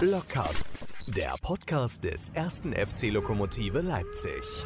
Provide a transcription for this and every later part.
Blockcast, der Podcast des ersten FC Lokomotive Leipzig.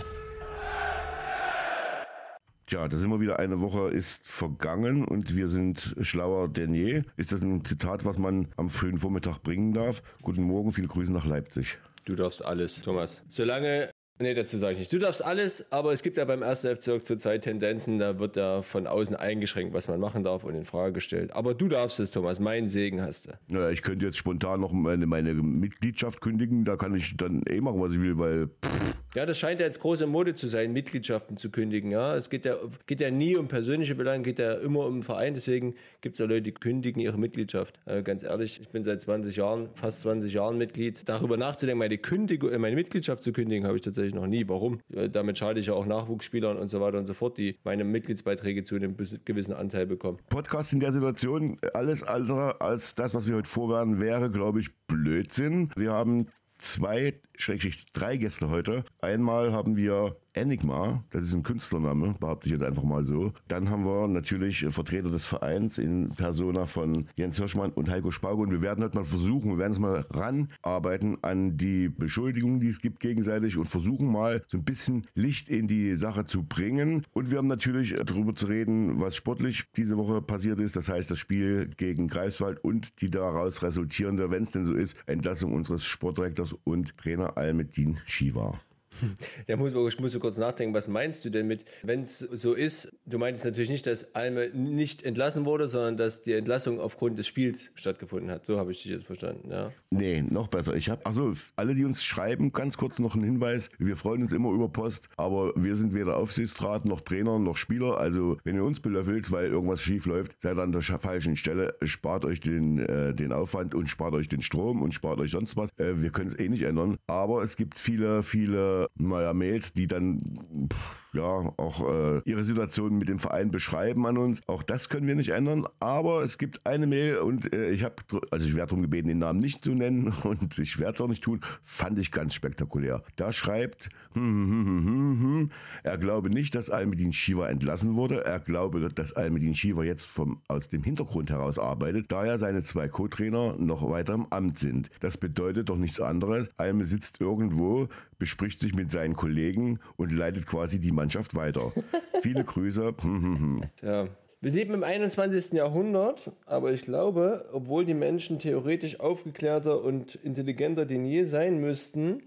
Tja, da sind wir wieder. Eine Woche ist vergangen und wir sind schlauer denn je. Ist das ein Zitat, was man am frühen Vormittag bringen darf? Guten Morgen, viele Grüße nach Leipzig. Du darfst alles, Thomas. Solange Nee, dazu sage ich nicht. Du darfst alles, aber es gibt ja beim 1. FC zurzeit Tendenzen, da wird ja von außen eingeschränkt, was man machen darf und in Frage gestellt. Aber du darfst es, Thomas. Mein Segen hast du. Naja, ich könnte jetzt spontan noch meine, meine Mitgliedschaft kündigen. Da kann ich dann eh machen, was ich will, weil. Pff, ja, das scheint ja jetzt große Mode zu sein, Mitgliedschaften zu kündigen. Ja, es geht ja, geht ja nie um persönliche Belange, geht ja immer um Verein. Deswegen gibt es ja Leute, die kündigen ihre Mitgliedschaft. Äh, ganz ehrlich, ich bin seit 20 Jahren, fast 20 Jahren Mitglied. Darüber nachzudenken, meine, Kündigung, äh, meine Mitgliedschaft zu kündigen, habe ich tatsächlich noch nie. Warum? Äh, damit schade ich ja auch Nachwuchsspielern und so weiter und so fort, die meine Mitgliedsbeiträge zu einem gewissen Anteil bekommen. Podcast in der Situation, alles andere als das, was wir heute vorwerden, wäre, glaube ich, Blödsinn. Wir haben zwei, schrägstrich drei Gäste heute. Einmal haben wir Enigma, das ist ein Künstlername, behaupte ich jetzt einfach mal so. Dann haben wir natürlich Vertreter des Vereins in Persona von Jens Hirschmann und Heiko Spauge. Und wir werden heute mal versuchen, wir werden es mal ranarbeiten an die Beschuldigungen, die es gibt gegenseitig und versuchen mal so ein bisschen Licht in die Sache zu bringen. Und wir haben natürlich darüber zu reden, was sportlich diese Woche passiert ist. Das heißt, das Spiel gegen Greifswald und die daraus resultierende, wenn es denn so ist, Entlassung unseres Sportdirektors und Trainer Almedin Shiva. Ja, muss, ich muss so kurz nachdenken, was meinst du denn mit, wenn es so ist, du meinst natürlich nicht, dass Alme nicht entlassen wurde, sondern dass die Entlassung aufgrund des Spiels stattgefunden hat. So habe ich dich jetzt verstanden, ja. Nee, noch besser. Ich habe, also alle, die uns schreiben, ganz kurz noch ein Hinweis. Wir freuen uns immer über Post, aber wir sind weder Aufsichtsrat noch Trainer noch Spieler. Also wenn ihr uns belöffelt, weil irgendwas schief läuft, seid an der falschen Stelle. Spart euch den, äh, den Aufwand und spart euch den Strom und spart euch sonst was. Äh, wir können es eh nicht ändern. Aber es gibt viele, viele naja, Mails, die dann ja auch äh, ihre Situation mit dem Verein beschreiben an uns. Auch das können wir nicht ändern. Aber es gibt eine Mail und äh, ich habe, also ich werde darum gebeten, den Namen nicht zu nennen und ich werde es auch nicht tun. Fand ich ganz spektakulär. Da schreibt, hm, hm, hm, hm, hm, er glaube nicht, dass Almedin Shiva entlassen wurde. Er glaube, dass Almedin Shiva jetzt vom, aus dem Hintergrund heraus arbeitet, da ja seine zwei Co-Trainer noch weiter im Amt sind. Das bedeutet doch nichts anderes. Alme sitzt irgendwo, bespricht sich mit seinen Kollegen und leitet quasi die Mannschaft weiter. Viele Grüße. ja. Wir leben im 21. Jahrhundert, aber ich glaube, obwohl die Menschen theoretisch aufgeklärter und intelligenter denn je sein müssten,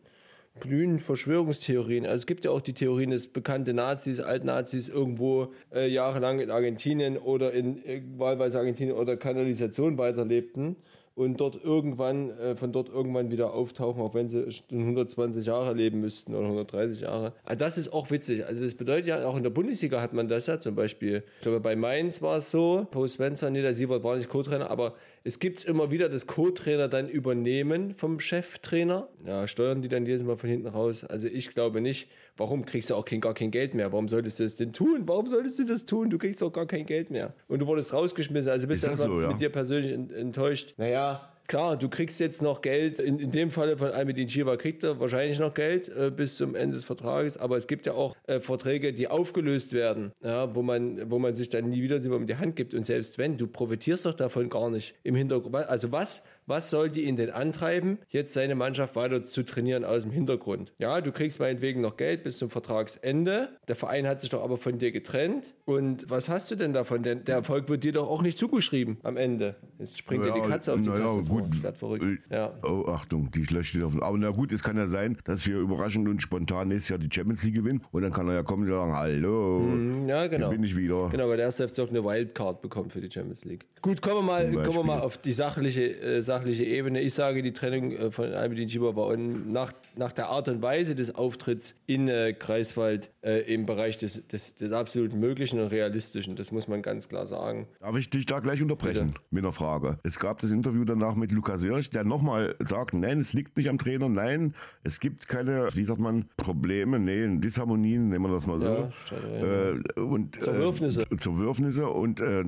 blühen Verschwörungstheorien. Also es gibt ja auch die Theorien, dass bekannte Nazis, Altnazis irgendwo äh, jahrelang in Argentinien oder in äh, wahlweise Argentinien oder Kanalisation weiterlebten und dort irgendwann, äh, von dort irgendwann wieder auftauchen, auch wenn sie 120 Jahre leben müssten oder 130 Jahre. Also das ist auch witzig. Also das bedeutet ja, auch in der Bundesliga hat man das ja zum Beispiel. Ich glaube, bei Mainz war es so, Paul Spencer, nee, der Siebert war nicht Co-Trainer, aber es gibt immer wieder, dass Co-Trainer dann übernehmen vom Cheftrainer. Ja, steuern die dann jedes Mal von hinten raus. Also ich glaube nicht. Warum kriegst du auch kein, gar kein Geld mehr? Warum solltest du das denn tun? Warum solltest du das tun? Du kriegst doch gar kein Geld mehr. Und du wurdest rausgeschmissen. Also bist du so, ja? mit dir persönlich enttäuscht. Naja, klar, du kriegst jetzt noch Geld. In, in dem Falle von Almedin Shiva kriegt er wahrscheinlich noch Geld äh, bis zum Ende des Vertrages. Aber es gibt ja auch äh, Verträge, die aufgelöst werden, ja, wo, man, wo man sich dann nie wieder in die Hand gibt. Und selbst wenn, du profitierst doch davon gar nicht im Hintergrund. Also was, was sollte ihn denn antreiben, jetzt seine Mannschaft weiter zu trainieren aus dem Hintergrund? Ja, du kriegst meinetwegen noch Geld bis zum Vertragsende. Der Verein hat sich doch aber von dir getrennt. Und was hast du denn davon? Denn der Erfolg wird dir doch auch nicht zugeschrieben am Ende. Jetzt springt ja, dir die Katze auf die Tasse gut. Das verrückt. Äh, ja. Oh, Achtung, die steht auf. Aber na gut, es kann ja sein, dass wir überraschend und spontan nächstes Jahr die Champions League gewinnen. Und dann kann er ja kommen und sagen, hallo, hm, ja, genau. bin ich wieder. Genau, weil der erste FC auch eine Wildcard bekommt für die Champions League. Gut, kommen wir mal, kommen wir mal auf die sachliche, äh, sachliche Ebene. Ich sage, die Trennung äh, von Albedin Schieber war nach, nach der Art und Weise des Auftritts in äh, Greifswald äh, im Bereich des, des, des absolut Möglichen und Realistischen. Das muss man ganz klar sagen. Darf ich dich da gleich unterbrechen Bitte? mit einer Frage? Es gab das Interview danach mit Lukas Sirch, der nochmal sagt, nein, es liegt nicht am Trainer, nein, es gibt keine, wie sagt man, Probleme, nee, Disharmonien, nehmen wir das mal so. Ja, äh, und, Zerwürfnisse. Äh, Zerwürfnisse und äh,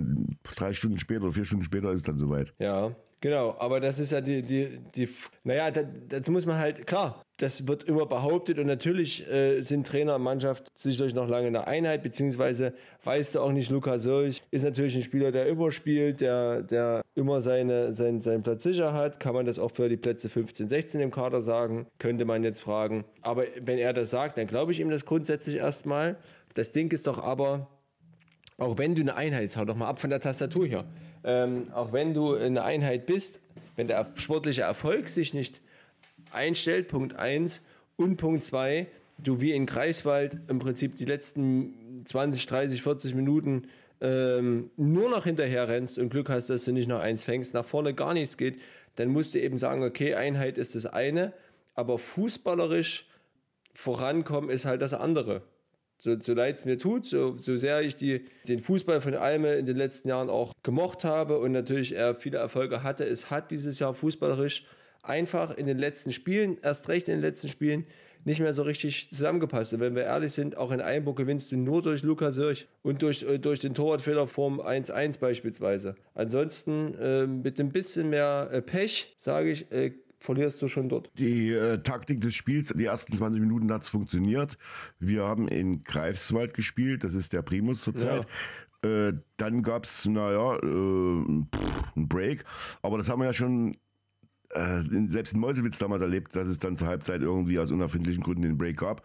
drei Stunden später oder vier Stunden später ist es dann soweit. Ja, Genau, aber das ist ja die, die, die naja, das, das muss man halt, klar, das wird immer behauptet und natürlich äh, sind Trainer und Mannschaft sicherlich noch lange in der Einheit, beziehungsweise weißt du auch nicht, Lukas Sörch ist natürlich ein Spieler, der überspielt, der, der immer seine, sein, seinen Platz sicher hat. Kann man das auch für die Plätze 15, 16 im Kader sagen? Könnte man jetzt fragen. Aber wenn er das sagt, dann glaube ich ihm das grundsätzlich erstmal. Das Ding ist doch aber, auch wenn du eine Einheit, hau doch mal ab von der Tastatur hier, ähm, auch wenn du eine Einheit bist, wenn der sportliche Erfolg sich nicht einstellt, Punkt 1 und Punkt 2, du wie in Greifswald im Prinzip die letzten 20, 30, 40 Minuten ähm, nur noch hinterher rennst und Glück hast, dass du nicht noch eins fängst, nach vorne gar nichts geht, dann musst du eben sagen, okay, Einheit ist das eine, aber fußballerisch vorankommen ist halt das andere. So, so leid es mir tut, so, so sehr ich die, den Fußball von Alme in den letzten Jahren auch gemocht habe und natürlich er viele Erfolge hatte, es hat dieses Jahr fußballerisch einfach in den letzten Spielen, erst recht in den letzten Spielen, nicht mehr so richtig zusammengepasst. Und wenn wir ehrlich sind, auch in Einburg gewinnst du nur durch Lukas Sirch und durch, äh, durch den Torwartfehler vom 1-1 beispielsweise. Ansonsten äh, mit ein bisschen mehr äh, Pech, sage ich, äh, verlierst du schon dort. Die äh, Taktik des Spiels, die ersten 20 Minuten hat es funktioniert. Wir haben in Greifswald gespielt, das ist der Primus zurzeit. Ja. Äh, dann gab es, naja, äh, einen Break. Aber das haben wir ja schon äh, selbst in Meuselwitz damals erlebt, dass es dann zur Halbzeit irgendwie aus unerfindlichen Gründen den Break gab.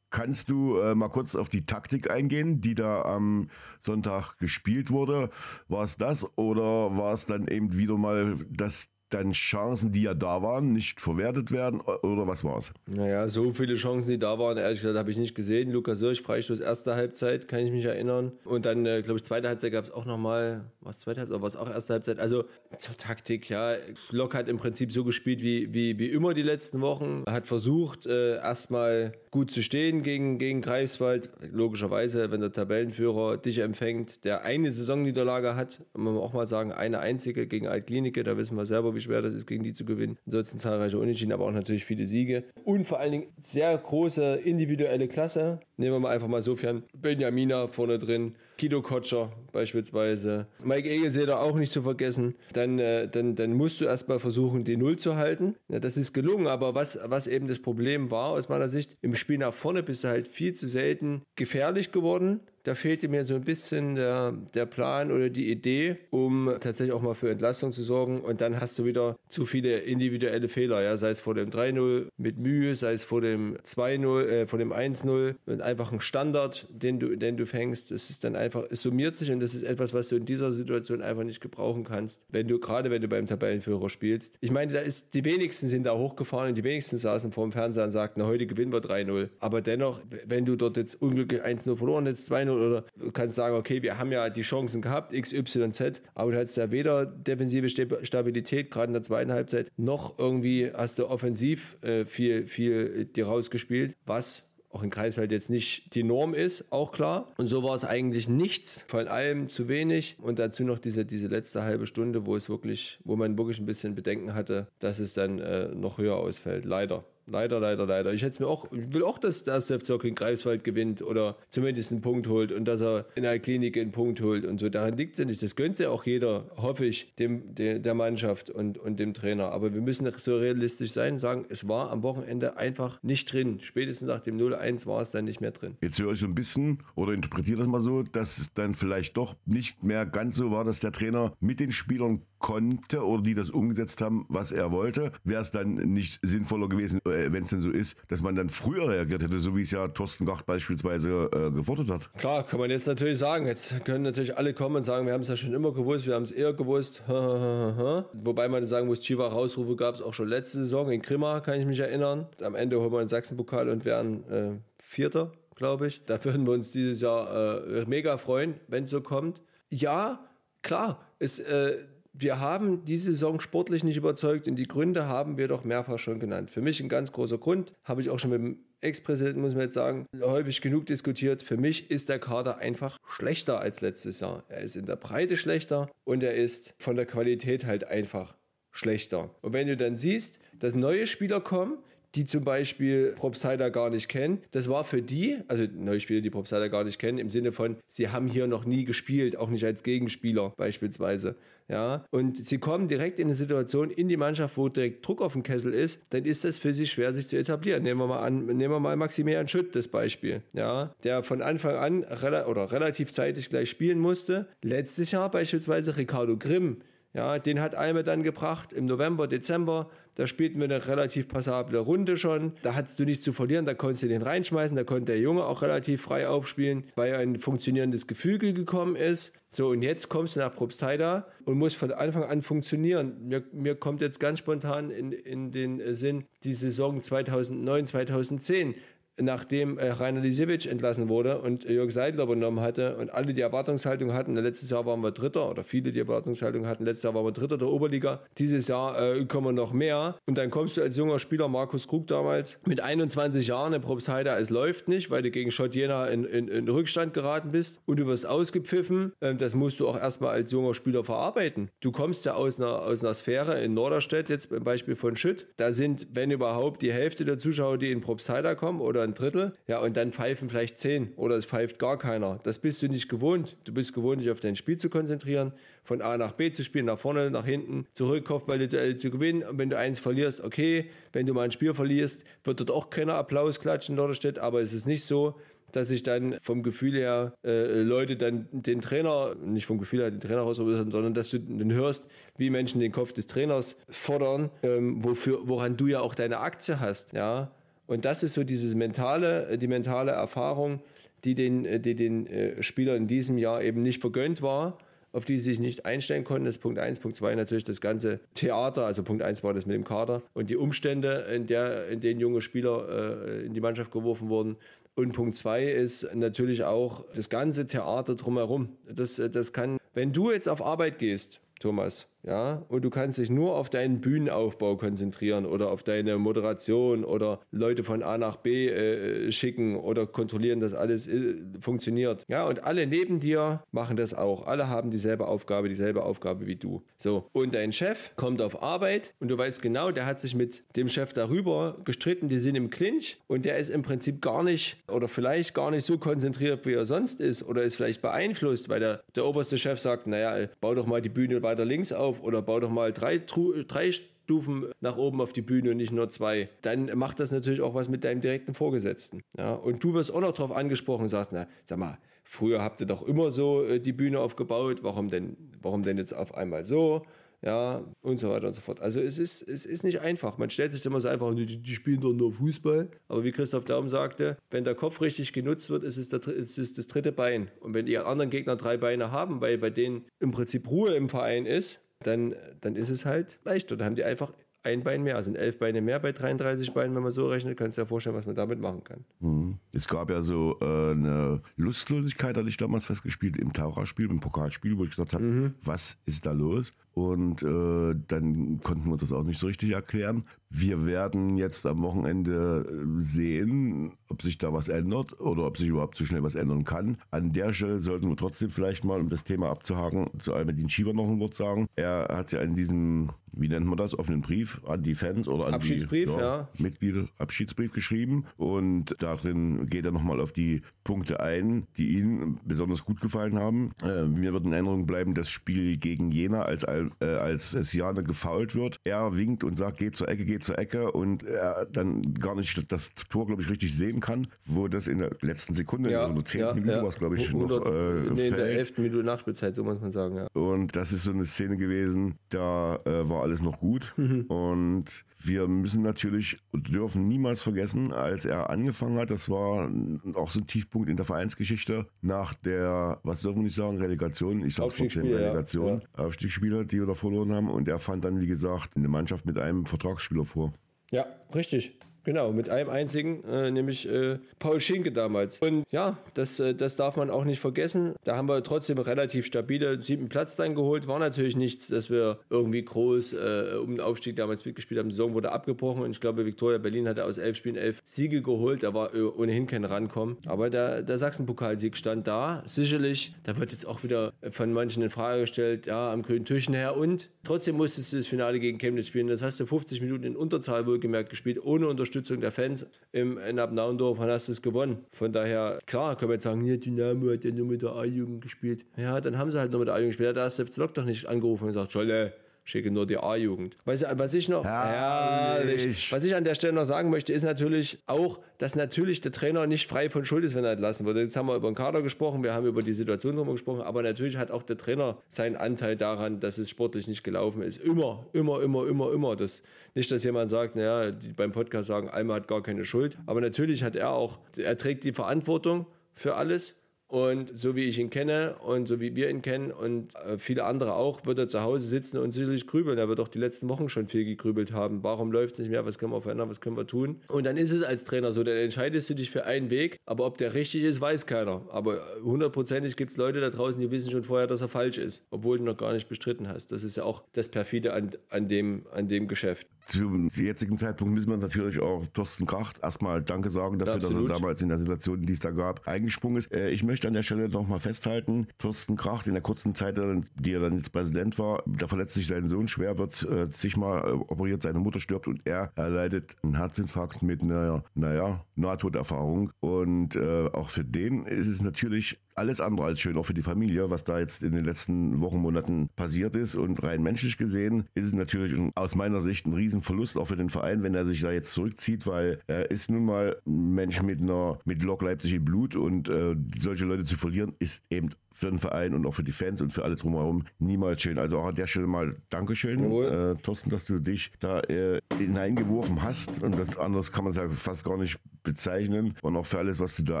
Kannst du äh, mal kurz auf die Taktik eingehen, die da am Sonntag gespielt wurde? War es das oder war es dann eben wieder mal das dann Chancen, die ja da waren, nicht verwertet werden oder was war es? Naja, so viele Chancen, die da waren, ehrlich gesagt, habe ich nicht gesehen. Lukas Sirch, Freistoß, erste Halbzeit, kann ich mich erinnern. Und dann, äh, glaube ich, zweite Halbzeit gab es auch nochmal, was zweite Halbzeit, oder was auch erste Halbzeit. Also zur Taktik, ja, Lok hat im Prinzip so gespielt wie, wie, wie immer die letzten Wochen. Hat versucht, äh, erstmal gut zu stehen gegen, gegen Greifswald. Logischerweise, wenn der Tabellenführer dich empfängt, der eine Saisonniederlage hat, muss man auch mal sagen, eine einzige gegen Altklinike, da wissen wir selber, wie schwer das ist, gegen die zu gewinnen. Ansonsten zahlreiche Unentschieden, aber auch natürlich viele Siege. Und vor allen Dingen sehr große individuelle Klasse. Nehmen wir mal einfach mal so fern. Benjamina vorne drin, Kido Kotscher beispielsweise, Mike Egelseder auch nicht zu vergessen. Dann, äh, dann, dann musst du erstmal versuchen, die Null zu halten. Ja, das ist gelungen, aber was, was eben das Problem war aus meiner Sicht, im Spiel nach vorne bist du halt viel zu selten gefährlich geworden da fehlte mir so ein bisschen der, der Plan oder die Idee, um tatsächlich auch mal für Entlastung zu sorgen. Und dann hast du wieder zu viele individuelle Fehler, ja, sei es vor dem 3-0 mit Mühe, sei es vor dem 2-0, äh, vor dem 1-0 mit einfach ein Standard, den du, den du fängst. Das ist dann einfach, es summiert sich und das ist etwas, was du in dieser Situation einfach nicht gebrauchen kannst, wenn du, gerade wenn du beim Tabellenführer spielst. Ich meine, da ist, die wenigsten sind da hochgefahren und die wenigsten saßen vor dem Fernseher und sagten, heute gewinnen wir 3-0. Aber dennoch, wenn du dort jetzt unglücklich 1-0 verloren jetzt 2-0 oder du kannst sagen, okay, wir haben ja die Chancen gehabt, X, Y, Z, aber du hattest ja weder defensive Stabilität, gerade in der zweiten Halbzeit, noch irgendwie hast du offensiv äh, viel, viel dir rausgespielt, was auch in Kreiswald jetzt nicht die Norm ist, auch klar. Und so war es eigentlich nichts, von allem zu wenig. Und dazu noch diese, diese letzte halbe Stunde, wo es wirklich, wo man wirklich ein bisschen Bedenken hatte, dass es dann äh, noch höher ausfällt. Leider. Leider, leider, leider. Ich hätte mir auch, ich will auch, dass der SFZ in Greifswald gewinnt oder zumindest einen Punkt holt und dass er in der Klinik einen Punkt holt und so. Daran liegt es ja nicht. Das könnte auch jeder, hoffe ich, dem, der, der Mannschaft und, und dem Trainer. Aber wir müssen so realistisch sein, sagen, es war am Wochenende einfach nicht drin. Spätestens nach dem 0-1 war es dann nicht mehr drin. Jetzt höre ich so ein bisschen oder interpretiere das mal so, dass es dann vielleicht doch nicht mehr ganz so war, dass der Trainer mit den Spielern konnte oder die das umgesetzt haben, was er wollte. Wäre es dann nicht sinnvoller gewesen, wenn es denn so ist, dass man dann früher reagiert hätte, so wie es ja Thorsten Gacht beispielsweise äh, gefordert hat. Klar, kann man jetzt natürlich sagen. Jetzt können natürlich alle kommen und sagen, wir haben es ja schon immer gewusst, wir haben es eher gewusst. Wobei man sagen muss, Chiva Rausrufe gab es auch schon letzte Saison in Grimma, kann ich mich erinnern. Am Ende holen wir den Sachsenpokal und werden äh, Vierter, glaube ich. Da würden wir uns dieses Jahr äh, mega freuen, wenn es so kommt. Ja, klar, es äh, wir haben diese Saison sportlich nicht überzeugt und die Gründe haben wir doch mehrfach schon genannt. Für mich ein ganz großer Grund, habe ich auch schon mit dem Ex-Präsidenten, muss man jetzt sagen, häufig genug diskutiert. Für mich ist der Kader einfach schlechter als letztes Jahr. Er ist in der Breite schlechter und er ist von der Qualität halt einfach schlechter. Und wenn du dann siehst, dass neue Spieler kommen, die zum Beispiel Probstheida gar nicht kennen. Das war für die, also neue Spieler, die Probstheida gar nicht kennen, im Sinne von, sie haben hier noch nie gespielt, auch nicht als Gegenspieler beispielsweise. Ja, und sie kommen direkt in eine Situation in die Mannschaft, wo direkt Druck auf dem Kessel ist, dann ist das für sie schwer, sich zu etablieren. Nehmen wir mal an, nehmen wir mal Maximilian Schütt das Beispiel, ja, der von Anfang an rela oder relativ zeitig gleich spielen musste. Letztes Jahr beispielsweise Ricardo Grimm, ja, den hat Alme dann gebracht im November, Dezember. Da spielten wir eine relativ passable Runde schon. Da hattest du nichts zu verlieren, da konntest du den reinschmeißen. Da konnte der Junge auch relativ frei aufspielen, weil ein funktionierendes Gefüge gekommen ist. So, und jetzt kommst du nach Probstheida und musst von Anfang an funktionieren. Mir, mir kommt jetzt ganz spontan in, in den Sinn die Saison 2009, 2010 nachdem äh, Rainer Lisewitsch entlassen wurde und Jörg Seidler übernommen hatte und alle die Erwartungshaltung hatten, letztes Jahr waren wir Dritter oder viele die Erwartungshaltung hatten, letztes Jahr waren wir Dritter der Oberliga, dieses Jahr äh, kommen wir noch mehr. Und dann kommst du als junger Spieler, Markus Krug damals, mit 21 Jahren in Probstheide, es läuft nicht, weil du gegen Schott Jena in, in, in, Rückstand geraten bist und du wirst ausgepfiffen, äh, das musst du auch erstmal als junger Spieler verarbeiten. Du kommst ja aus einer, aus einer Sphäre in Norderstedt, jetzt beim Beispiel von Schütt, da sind, wenn überhaupt, die Hälfte der Zuschauer, die in Probstheide kommen oder ein Drittel. Ja, und dann pfeifen vielleicht zehn oder es pfeift gar keiner. Das bist du nicht gewohnt. Du bist gewohnt, dich auf dein Spiel zu konzentrieren, von A nach B zu spielen, nach vorne, nach hinten, zurück, Kopfball zu gewinnen. Und wenn du eins verlierst, okay. Wenn du mal ein Spiel verlierst, wird dort auch keiner Applaus klatschen, Norderstedt. Aber es ist nicht so, dass sich dann vom Gefühl her äh, Leute dann den Trainer, nicht vom Gefühl her den Trainer rausrufen, sondern dass du dann hörst, wie Menschen den Kopf des Trainers fordern, ähm, wofür, woran du ja auch deine Aktie hast, ja. Und das ist so dieses mentale, äh, die mentale Erfahrung, die den, äh, die den äh, Spielern in diesem Jahr eben nicht vergönnt war, auf die sie sich nicht einstellen konnten. Das ist Punkt 1. Punkt 2 natürlich das ganze Theater. Also Punkt 1 war das mit dem Kader und die Umstände, in, der, in denen junge Spieler äh, in die Mannschaft geworfen wurden. Und Punkt 2 ist natürlich auch das ganze Theater drumherum. Das, das kann, wenn du jetzt auf Arbeit gehst, Thomas, ja, und du kannst dich nur auf deinen Bühnenaufbau konzentrieren oder auf deine Moderation oder Leute von A nach B äh, schicken oder kontrollieren, dass alles äh, funktioniert. Ja, und alle neben dir machen das auch. Alle haben dieselbe Aufgabe, dieselbe Aufgabe wie du. So, und dein Chef kommt auf Arbeit und du weißt genau, der hat sich mit dem Chef darüber gestritten, die sind im Clinch und der ist im Prinzip gar nicht oder vielleicht gar nicht so konzentriert, wie er sonst ist oder ist vielleicht beeinflusst, weil der, der oberste Chef sagt, naja, bau doch mal die Bühne weiter links auf auf oder bau doch mal drei, drei Stufen nach oben auf die Bühne und nicht nur zwei, dann macht das natürlich auch was mit deinem direkten Vorgesetzten. Ja? Und du wirst auch noch darauf angesprochen, sagst, na, sag mal, früher habt ihr doch immer so äh, die Bühne aufgebaut, warum denn, warum denn jetzt auf einmal so? ja, und so weiter und so fort. Also es ist, es ist nicht einfach. Man stellt sich immer so einfach, die, die spielen doch nur Fußball. Aber wie Christoph Daum sagte, wenn der Kopf richtig genutzt wird, ist es, der, ist es das dritte Bein. Und wenn die anderen Gegner drei Beine haben, weil bei denen im Prinzip Ruhe im Verein ist, dann, dann ist es halt leichter. Da haben die einfach ein Bein mehr, also elf Beine mehr bei 33 Beinen, wenn man so rechnet, kannst du dir vorstellen, was man damit machen kann. Mhm. Es gab ja so äh, eine Lustlosigkeit, hatte ich damals festgespielt im Taucherspiel, im Pokalspiel, wo ich gesagt habe, mhm. was ist da los? Und äh, dann konnten wir das auch nicht so richtig erklären. Wir werden jetzt am Wochenende äh, sehen, ob sich da was ändert oder ob sich überhaupt so schnell was ändern kann. An der Stelle sollten wir trotzdem vielleicht mal, um das Thema abzuhaken, zu Almedin Schieber noch ein Wort sagen. Er hat ja in diesem, wie nennt man das, offenen Brief an die Fans oder an Abschiedsbrief, die ja, ja. Mitglieder Abschiedsbrief geschrieben. Und darin geht er nochmal auf die Punkte ein, die ihm besonders gut gefallen haben. Äh, mir wird in Erinnerung bleiben, das Spiel gegen Jena als Äh, als Siane gefault wird. Er winkt und sagt, geht zur Ecke, geht zur Ecke und er dann gar nicht das Tor, glaube ich, richtig sehen kann, wo das in der letzten Sekunde, ja, in der 10. Ja, Minute ja. war es, glaube ich, 100, noch äh, nee, in der 11. Minute Nachspielzeit, so muss man sagen, ja. Und das ist so eine Szene gewesen, da äh, war alles noch gut mhm. und wir müssen natürlich und dürfen niemals vergessen, als er angefangen hat, das war auch so ein Tiefpunkt in der Vereinsgeschichte nach der, was dürfen wir nicht sagen, Relegation, ich sage trotzdem Relegation, ja. Aufstiegsspieler, die wir da verloren haben und er fand dann, wie gesagt, eine Mannschaft mit einem Vertragsspieler vor. Ja, richtig. Genau, mit einem einzigen, äh, nämlich äh, Paul Schinke damals. Und ja, das, äh, das darf man auch nicht vergessen. Da haben wir trotzdem relativ stabile siebten Platz dann geholt. War natürlich nichts, dass wir irgendwie groß äh, um den Aufstieg damals mitgespielt haben. Die Saison wurde abgebrochen und ich glaube, Viktoria Berlin hatte aus elf Spielen elf Siege geholt. Da war äh, ohnehin kein Rankommen. Aber der, der Sachsen-Pokalsieg stand da. Sicherlich, da wird jetzt auch wieder von manchen in Frage gestellt, ja, am grünen Tischen her. Und trotzdem musstest du das Finale gegen Chemnitz spielen. Das hast du 50 Minuten in Unterzahl wohlgemerkt gespielt, ohne Unterstützung Unterstützung der Fans im, in Abnaundorf und hast es gewonnen. Von daher, klar, können wir jetzt sagen, ja, Dynamo hat ja nur mit der A-Jugend gespielt. Ja, dann haben sie halt nur mit der A-Jugend gespielt. Da hat der SFC Lok doch nicht angerufen und gesagt, Scholle, schicke nur die A-Jugend. Was, was, ich noch, herrlich. was ich an der Stelle noch sagen möchte, ist natürlich auch, dass natürlich der Trainer nicht frei von Schuld ist, wenn er entlassen wird. Jetzt haben wir über den Kader gesprochen, wir haben über die Situation gesprochen, aber natürlich hat auch der Trainer seinen Anteil daran, dass es sportlich nicht gelaufen ist. Immer, immer, immer, immer, immer. Das, nicht, dass jemand sagt, naja, die beim Podcast sagen, Alma hat gar keine Schuld, aber natürlich hat er auch, er trägt die Verantwortung für alles und so wie ich ihn kenne und so wie wir ihn kennen und äh, viele andere auch, wird er zu Hause sitzen und sicherlich grübeln. Er wird auch die letzten Wochen schon viel gegrübelt haben. Warum läuft es nicht mehr? Was können wir verändern? Was können wir tun? Und dann ist es als Trainer so, dann entscheidest du dich für einen Weg, aber ob der richtig ist, weiß keiner. Aber hundertprozentig gibt es Leute da draußen, die wissen schon vorher, dass er falsch ist, obwohl du noch gar nicht bestritten hast. Das ist ja auch das Perfide an, an, dem, an dem Geschäft. Zum jetzigen Zeitpunkt müssen wir natürlich auch Thorsten Kracht erstmal Danke sagen dafür, Absolut. dass er damals in der Situation, die es da gab, eingesprungen ist. Äh, ich möchte an der Stelle nochmal festhalten, Thorsten Kracht in der kurzen Zeit, die er dann jetzt Präsident war, da verletzt sich sein Sohn schwer, wird äh, zigmal äh, operiert, seine Mutter stirbt und er erleidet einen Herzinfarkt mit einer, naja, Nahtoderfahrung. Und äh, auch für den ist es natürlich alles andere als schön, auch für die Familie, was da jetzt in den letzten Wochen, Monaten passiert ist. Und rein menschlich gesehen ist es natürlich aus meiner Sicht ein Riesenverlust auch für den Verein, wenn er sich da jetzt zurückzieht, weil er ist nun mal ein Mensch mit einer mit Lok Leipzig im Blut und äh, solche Leute zu verlieren ist eben für den Verein und auch für die Fans und für alle drumherum niemals schön. Also auch an der Stelle mal Dankeschön, äh, Thorsten, dass du dich da äh, hineingeworfen hast. Und das anders kann man es ja fast gar nicht bezeichnen. Und auch für alles, was du da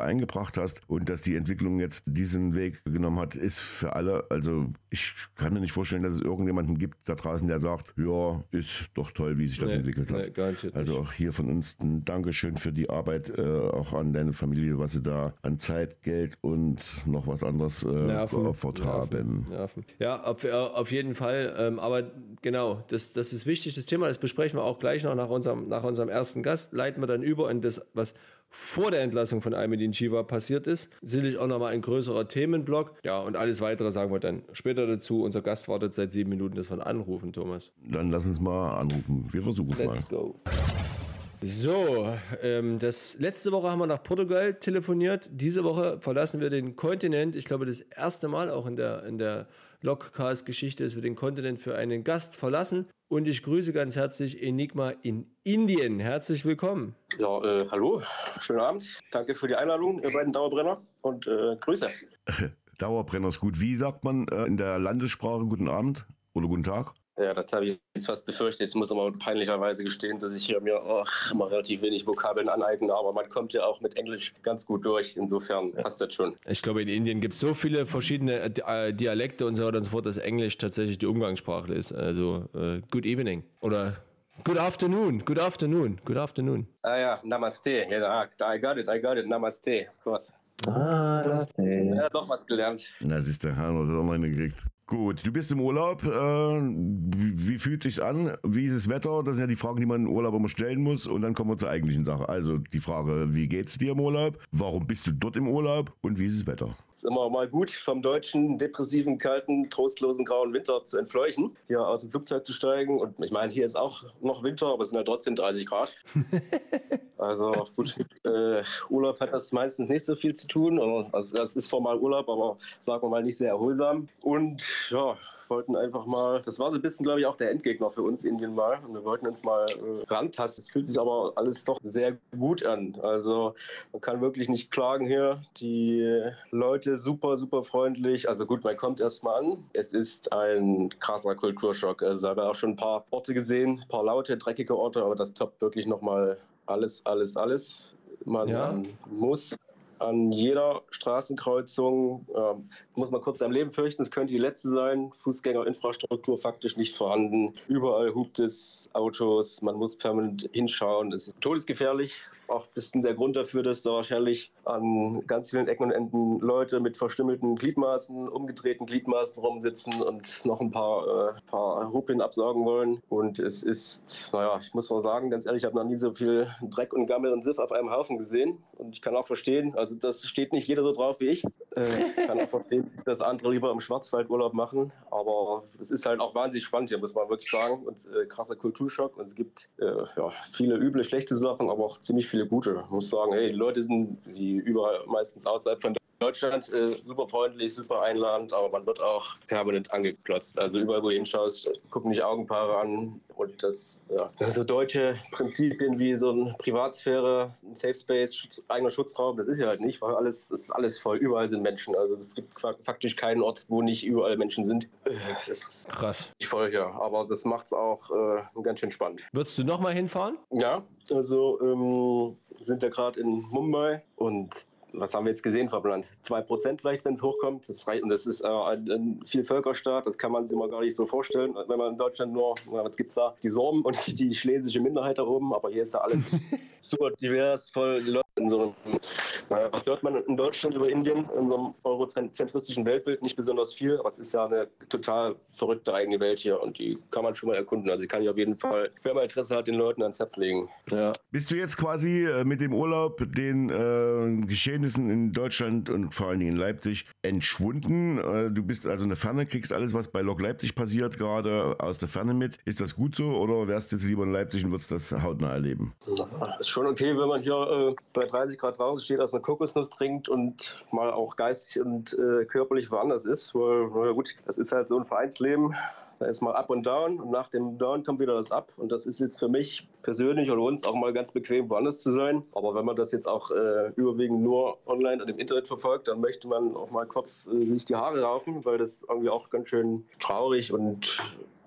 eingebracht hast. Und dass die Entwicklung jetzt diesen Weg genommen hat, ist für alle, also ich kann mir nicht vorstellen, dass es irgendjemanden gibt da draußen, der sagt, ja, ist doch toll, wie sich das nee, entwickelt hat. Nee, also auch hier von uns ein Dankeschön für die Arbeit, äh, auch an deine Familie, was sie da an Zeit, Geld und noch was anderes äh, Nerven, geopfert Nerven, haben. Nerven. Ja, auf, auf jeden Fall. Ähm, aber genau, das, das ist wichtig, das Thema, das besprechen wir auch gleich noch nach unserem, nach unserem ersten Gast. Leiten wir dann über in das, was vor der Entlassung von Almedin Shiva passiert ist. Sicherlich auch nochmal ein größerer Themenblock. Ja, und alles weitere sagen wir dann später dazu. Unser Gast wartet seit sieben Minuten, dass wir anrufen, Thomas. Dann lass uns mal anrufen. Wir versuchen es mal. Let's go. So, ähm, das letzte Woche haben wir nach Portugal telefoniert. Diese Woche verlassen wir den Kontinent. Ich glaube, das erste Mal auch in der, in der Logcast-Geschichte, dass wir den Kontinent für einen Gast verlassen. Und ich grüße ganz herzlich Enigma in Indien. Herzlich willkommen. Ja, äh, hallo, schönen Abend. Danke für die Einladung, ihr beiden Dauerbrenner und äh, Grüße. Dauerbrenner ist gut. Wie sagt man äh, in der Landessprache guten Abend oder guten Tag? Ja, das habe ich jetzt fast befürchtet. Ich muss aber peinlicherweise gestehen, dass ich hier mir oh, immer relativ wenig Vokabeln aneigne, aber man kommt ja auch mit Englisch ganz gut durch. Insofern passt das schon. Ich glaube, in Indien gibt es so viele verschiedene äh, Dialekte und so weiter und so fort, dass Englisch tatsächlich die Umgangssprache ist. Also, uh, good evening oder Good afternoon, good afternoon, good afternoon. Ah ja, Namaste. Ja, I got it, I got it. Namaste, of course. Ah, Namaste. Ja, doch was gelernt. Na, siehst du, haben wir es auch mal hingekriegt. Gut, du bist im Urlaub. Äh, wie fühlt sich an? Wie ist das Wetter? Das sind ja die Fragen, die man im Urlaub immer stellen muss. Und dann kommen wir zur eigentlichen Sache. Also die Frage, wie geht's dir im Urlaub? Warum bist du dort im Urlaub? Und wie ist das Wetter? ist immer mal gut, vom deutschen, depressiven, kalten, trostlosen, grauen Winter zu entfleuchen, hier aus dem Flugzeug zu steigen. Und ich meine, hier ist auch noch Winter, aber es sind ja trotzdem 30 Grad. also gut, äh, Urlaub hat das meistens nicht so viel zu tun. Also das ist formal Urlaub, aber sagen wir mal nicht sehr erholsam. Und ja, wollten einfach mal, das war so ein bisschen, glaube ich, auch der Endgegner für uns Indien mal. Und wir wollten uns mal äh, rantasten. Es fühlt sich aber alles doch sehr gut an. Also man kann wirklich nicht klagen hier. Die Leute super, super freundlich. Also gut, man kommt erstmal an. Es ist ein krasser Kulturschock. Also habe auch schon ein paar Orte gesehen, ein paar laute, dreckige Orte, aber das toppt wirklich nochmal alles, alles, alles. Man ja. muss an jeder Straßenkreuzung, äh, muss man kurz sein Leben fürchten, es könnte die letzte sein, Fußgängerinfrastruktur faktisch nicht vorhanden, überall hupt es Autos, man muss permanent hinschauen, es ist todesgefährlich, auch ein bisschen der Grund dafür, dass da wahrscheinlich an ganz vielen Ecken und Enden Leute mit verstümmelten Gliedmaßen, umgedrehten Gliedmaßen rumsitzen und noch ein paar, äh, paar Rupien absaugen wollen. Und es ist, naja, ich muss mal sagen, ganz ehrlich, ich habe noch nie so viel Dreck und Gammel und Siff auf einem Haufen gesehen. Und ich kann auch verstehen, also das steht nicht jeder so drauf wie ich. Äh, kann auch verstehen, dass andere lieber im Schwarzwald Urlaub machen. Aber das ist halt auch wahnsinnig spannend hier, muss man wirklich sagen. Und äh, krasser Kulturschock. Und es gibt äh, ja, viele üble, schlechte Sachen, aber auch ziemlich viele gute. Ich muss sagen, hey, die Leute sind wie überall meistens außerhalb von Deutschland äh, super freundlich, super einladend, aber man wird auch permanent angeklotzt. Also überall, wo du hinschaust, gucken dich Augenpaare an. Und das, ja, das so deutsche Prinzipien wie so eine Privatsphäre, ein Safe Space, Schutz, eigener Schutzraum, das ist ja halt nicht, weil alles, das ist alles voll. Überall sind Menschen. Also es gibt faktisch keinen Ort, wo nicht überall Menschen sind. Das ist Krass. voll, ja. Aber das macht es auch äh, ganz schön spannend. Würdest du nochmal hinfahren? Ja, also ähm, sind wir gerade in Mumbai und was haben wir jetzt gesehen? Zwei Prozent vielleicht, wenn es hochkommt. Das reicht, und das ist äh, ein, ein Vielvölkerstaat, das kann man sich mal gar nicht so vorstellen. Wenn man in Deutschland nur, was gibt's da? Die Sorben und die schlesische Minderheit da oben, aber hier ist ja alles super divers, voll in so einem, naja, was hört man in Deutschland über Indien, in so einem eurozentristischen Weltbild? Nicht besonders viel, aber es ist ja eine total verrückte eigene Welt hier und die kann man schon mal erkunden. Also die kann ich auf jeden Fall, wer mal Interesse hat, den Leuten ans Herz legen. Ja. Bist du jetzt quasi äh, mit dem Urlaub den äh, Geschehnissen in Deutschland und vor allen Dingen in Leipzig entschwunden? Äh, du bist also eine Ferne, kriegst alles, was bei Lok Leipzig passiert, gerade aus der Ferne mit. Ist das gut so oder wärst du jetzt lieber in Leipzig und würdest das hautnah erleben? Ist schon okay, wenn man hier äh, bei 30 Grad draußen steht, aus einer Kokosnuss trinkt und mal auch geistig und äh, körperlich woanders ist. Weil, na gut, das ist halt so ein Vereinsleben. Da ist mal Up und Down und nach dem Down kommt wieder das Up. Und das ist jetzt für mich persönlich oder uns auch mal ganz bequem, woanders zu sein. Aber wenn man das jetzt auch äh, überwiegend nur online und im Internet verfolgt, dann möchte man auch mal kurz äh, sich die Haare raufen, weil das irgendwie auch ganz schön traurig und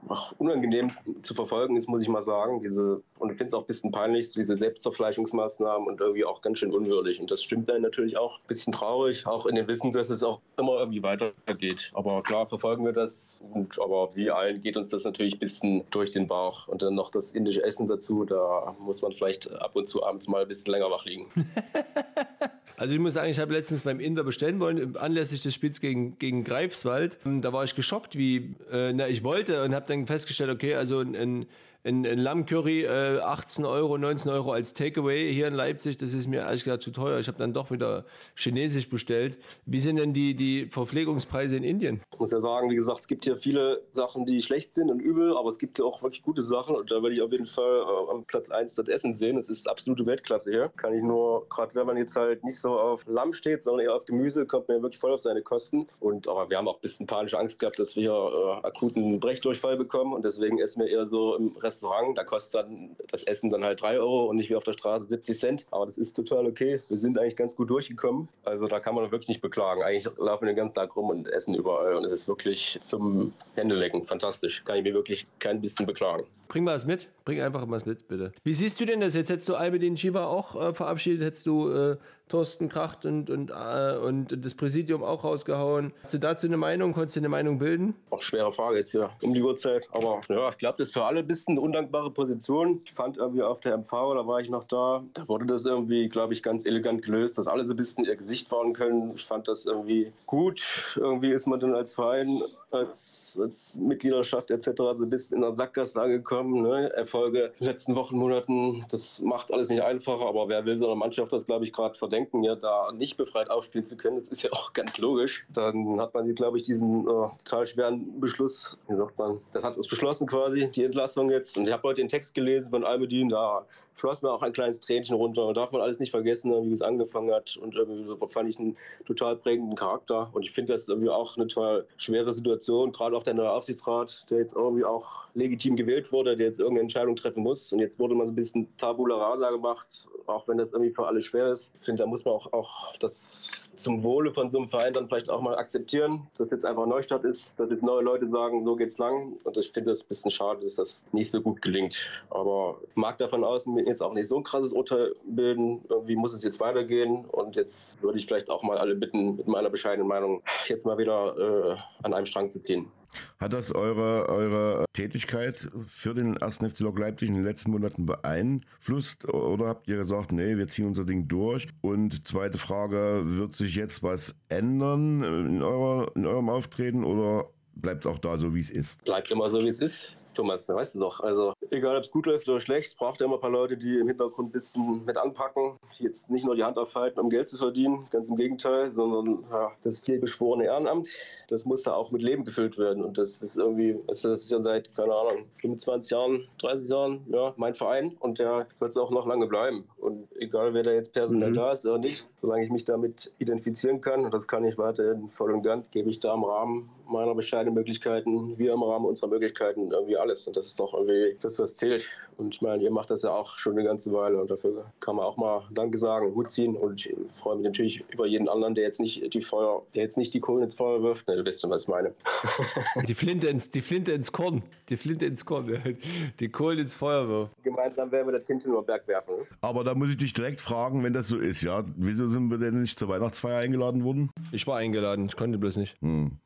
ach, unangenehm zu verfolgen ist, muss ich mal sagen. Diese, und ich finde es auch ein bisschen peinlich, diese Selbstzerfleischungsmaßnahmen und irgendwie auch ganz schön unwürdig. Und das stimmt dann natürlich auch ein bisschen traurig, auch in dem Wissen, dass es auch immer irgendwie weitergeht. Aber klar verfolgen wir das. Und, aber wie allen geht uns das natürlich ein bisschen durch den Bauch. Und dann noch das indische Essen dazu, da muss man vielleicht ab und zu abends mal ein bisschen länger wach liegen. Also ich muss sagen, ich habe letztens beim Inder bestellen wollen, anlässlich des Spiels gegen, gegen Greifswald. Da war ich geschockt, wie äh, na, ich wollte und habe dann festgestellt, okay, also ein, ein, ein Lammcurry äh, 18 Euro, 19 Euro als Takeaway hier in Leipzig, das ist mir ehrlich gesagt zu teuer. Ich habe dann doch wieder chinesisch bestellt. Wie sind denn die, die Verpflegungspreise in Indien? Ich muss ja sagen, wie gesagt, es gibt hier viele Sachen, die schlecht sind und übel, aber es gibt hier auch wirklich gute Sachen und da würde ich auf jeden Fall äh, am Platz 1 das Essen sehen. Es ist absolute Weltklasse hier. Kann ich nur, gerade wenn man jetzt halt nicht so auf Lamm steht, sondern eher auf Gemüse, kommt man wirklich voll auf seine Kosten. Und aber wir haben auch ein bisschen panische Angst gehabt, dass wir äh, akuten Brechdurchfall bekommen und deswegen essen wir eher so im Restaurant. Da kostet dann das Essen dann halt 3 Euro und nicht wie auf der Straße 70 Cent. Aber das ist total okay. Wir sind eigentlich ganz gut durchgekommen. Also da kann man wirklich nicht beklagen. Eigentlich laufen wir den ganzen Tag rum und essen überall und es ist wirklich zum Händelecken. Fantastisch. Kann ich mir wirklich kein bisschen beklagen. Bring mal was mit. Bring einfach was mit, bitte. Wie siehst du denn das jetzt? Hättest du Albedin Shiva auch äh, verabschiedet? Hättest du äh, Thorsten Kracht und, und, äh, und das Präsidium auch rausgehauen? Hast du dazu eine Meinung? Konntest du eine Meinung bilden? Auch schwere Frage jetzt hier um die Uhrzeit. Aber ja, ich glaube, das ist für alle ein bisschen eine undankbare Position. Ich fand irgendwie auf der MV, da war ich noch da, da wurde das irgendwie, glaube ich, ganz elegant gelöst, dass alle so ein bisschen ihr Gesicht wahren können. Ich fand das irgendwie gut. Irgendwie ist man dann als Verein, als, als Mitgliedschaft etc. so ein bisschen in der Sackgasse angekommen. Ne? Erfolge in den letzten Wochen, Monaten, das macht alles nicht einfacher. Aber wer will so einer Mannschaft das, glaube ich, gerade verdenken, ja, da nicht befreit aufspielen zu können? Das ist ja auch ganz logisch. Dann hat man, glaube ich, diesen äh, total schweren Beschluss, wie sagt man, das hat es beschlossen quasi, die Entlassung jetzt. Und ich habe heute den Text gelesen von Almedin, da floss mir auch ein kleines Tränchen runter. Und darf man alles nicht vergessen, wie es angefangen hat. Und irgendwie fand ich einen total prägenden Charakter. Und ich finde das irgendwie auch eine total schwere Situation. Gerade auch der neue Aufsichtsrat, der jetzt irgendwie auch legitim gewählt wurde, der jetzt irgendeine Entscheidung treffen muss. Und jetzt wurde man so ein bisschen Tabula rasa gemacht, auch wenn das irgendwie für alle schwer ist. Ich finde, da muss man auch, auch das zum Wohle von so einem Verein dann vielleicht auch mal akzeptieren, dass jetzt einfach Neustart ist, dass jetzt neue Leute sagen, so geht's lang. Und ich finde das ein bisschen schade, dass das nicht so gut gelingt. Aber ich mag davon aus, jetzt auch nicht so ein krasses Urteil bilden. Irgendwie muss es jetzt weitergehen. Und jetzt würde ich vielleicht auch mal alle bitten, mit meiner bescheidenen Meinung jetzt mal wieder äh, an einem Strang zu ziehen. Hat das eure, eure Tätigkeit für den 1. FC Lok Leipzig in den letzten Monaten beeinflusst? Oder habt ihr gesagt, nee, wir ziehen unser Ding durch? Und zweite Frage, wird sich jetzt was ändern in, eurer, in eurem Auftreten oder bleibt es auch da so, wie es ist? Bleibt immer so, wie es ist Thomas, weißt du doch. Also egal, ob es gut läuft oder schlecht, braucht er immer ein paar Leute, die im Hintergrund ein bisschen mit anpacken, die jetzt nicht nur die Hand aufhalten, um Geld zu verdienen, ganz im Gegenteil, sondern ja, das vielbeschworene Ehrenamt, das muss da auch mit Leben gefüllt werden. Und das ist irgendwie, das ist ja seit, keine Ahnung, 25 Jahren, 30 Jahren, ja, mein Verein und der wird es auch noch lange bleiben. Und egal, wer da jetzt personell mhm. da ist oder nicht, solange ich mich damit identifizieren kann, und das kann ich weiterhin voll und ganz, gebe ich da im Rahmen meiner bescheidenen Möglichkeiten, wir im Rahmen unserer Möglichkeiten irgendwie alles. Und das ist doch irgendwie das, was zählt. Und ich meine, ihr macht das ja auch schon eine ganze Weile und dafür kann man auch mal Danke sagen, Hut ziehen. Und ich freue mich natürlich über jeden anderen, der jetzt nicht die Feuer, der jetzt nicht die Kohlen ins Feuer wirft. Ne, du weißt schon, was ich meine. Die Flinte ins, die Flinte ins Korn. Die Flinte ins Korn. Die Kohlen ins Feuer wirft. Gemeinsam werden wir das Kind in den Berg werfen. Aber da muss ich dich direkt fragen, wenn das so ist, ja. Wieso sind wir denn nicht zur Weihnachtsfeier eingeladen worden? Ich war eingeladen, ich konnte bloß nicht. Hm.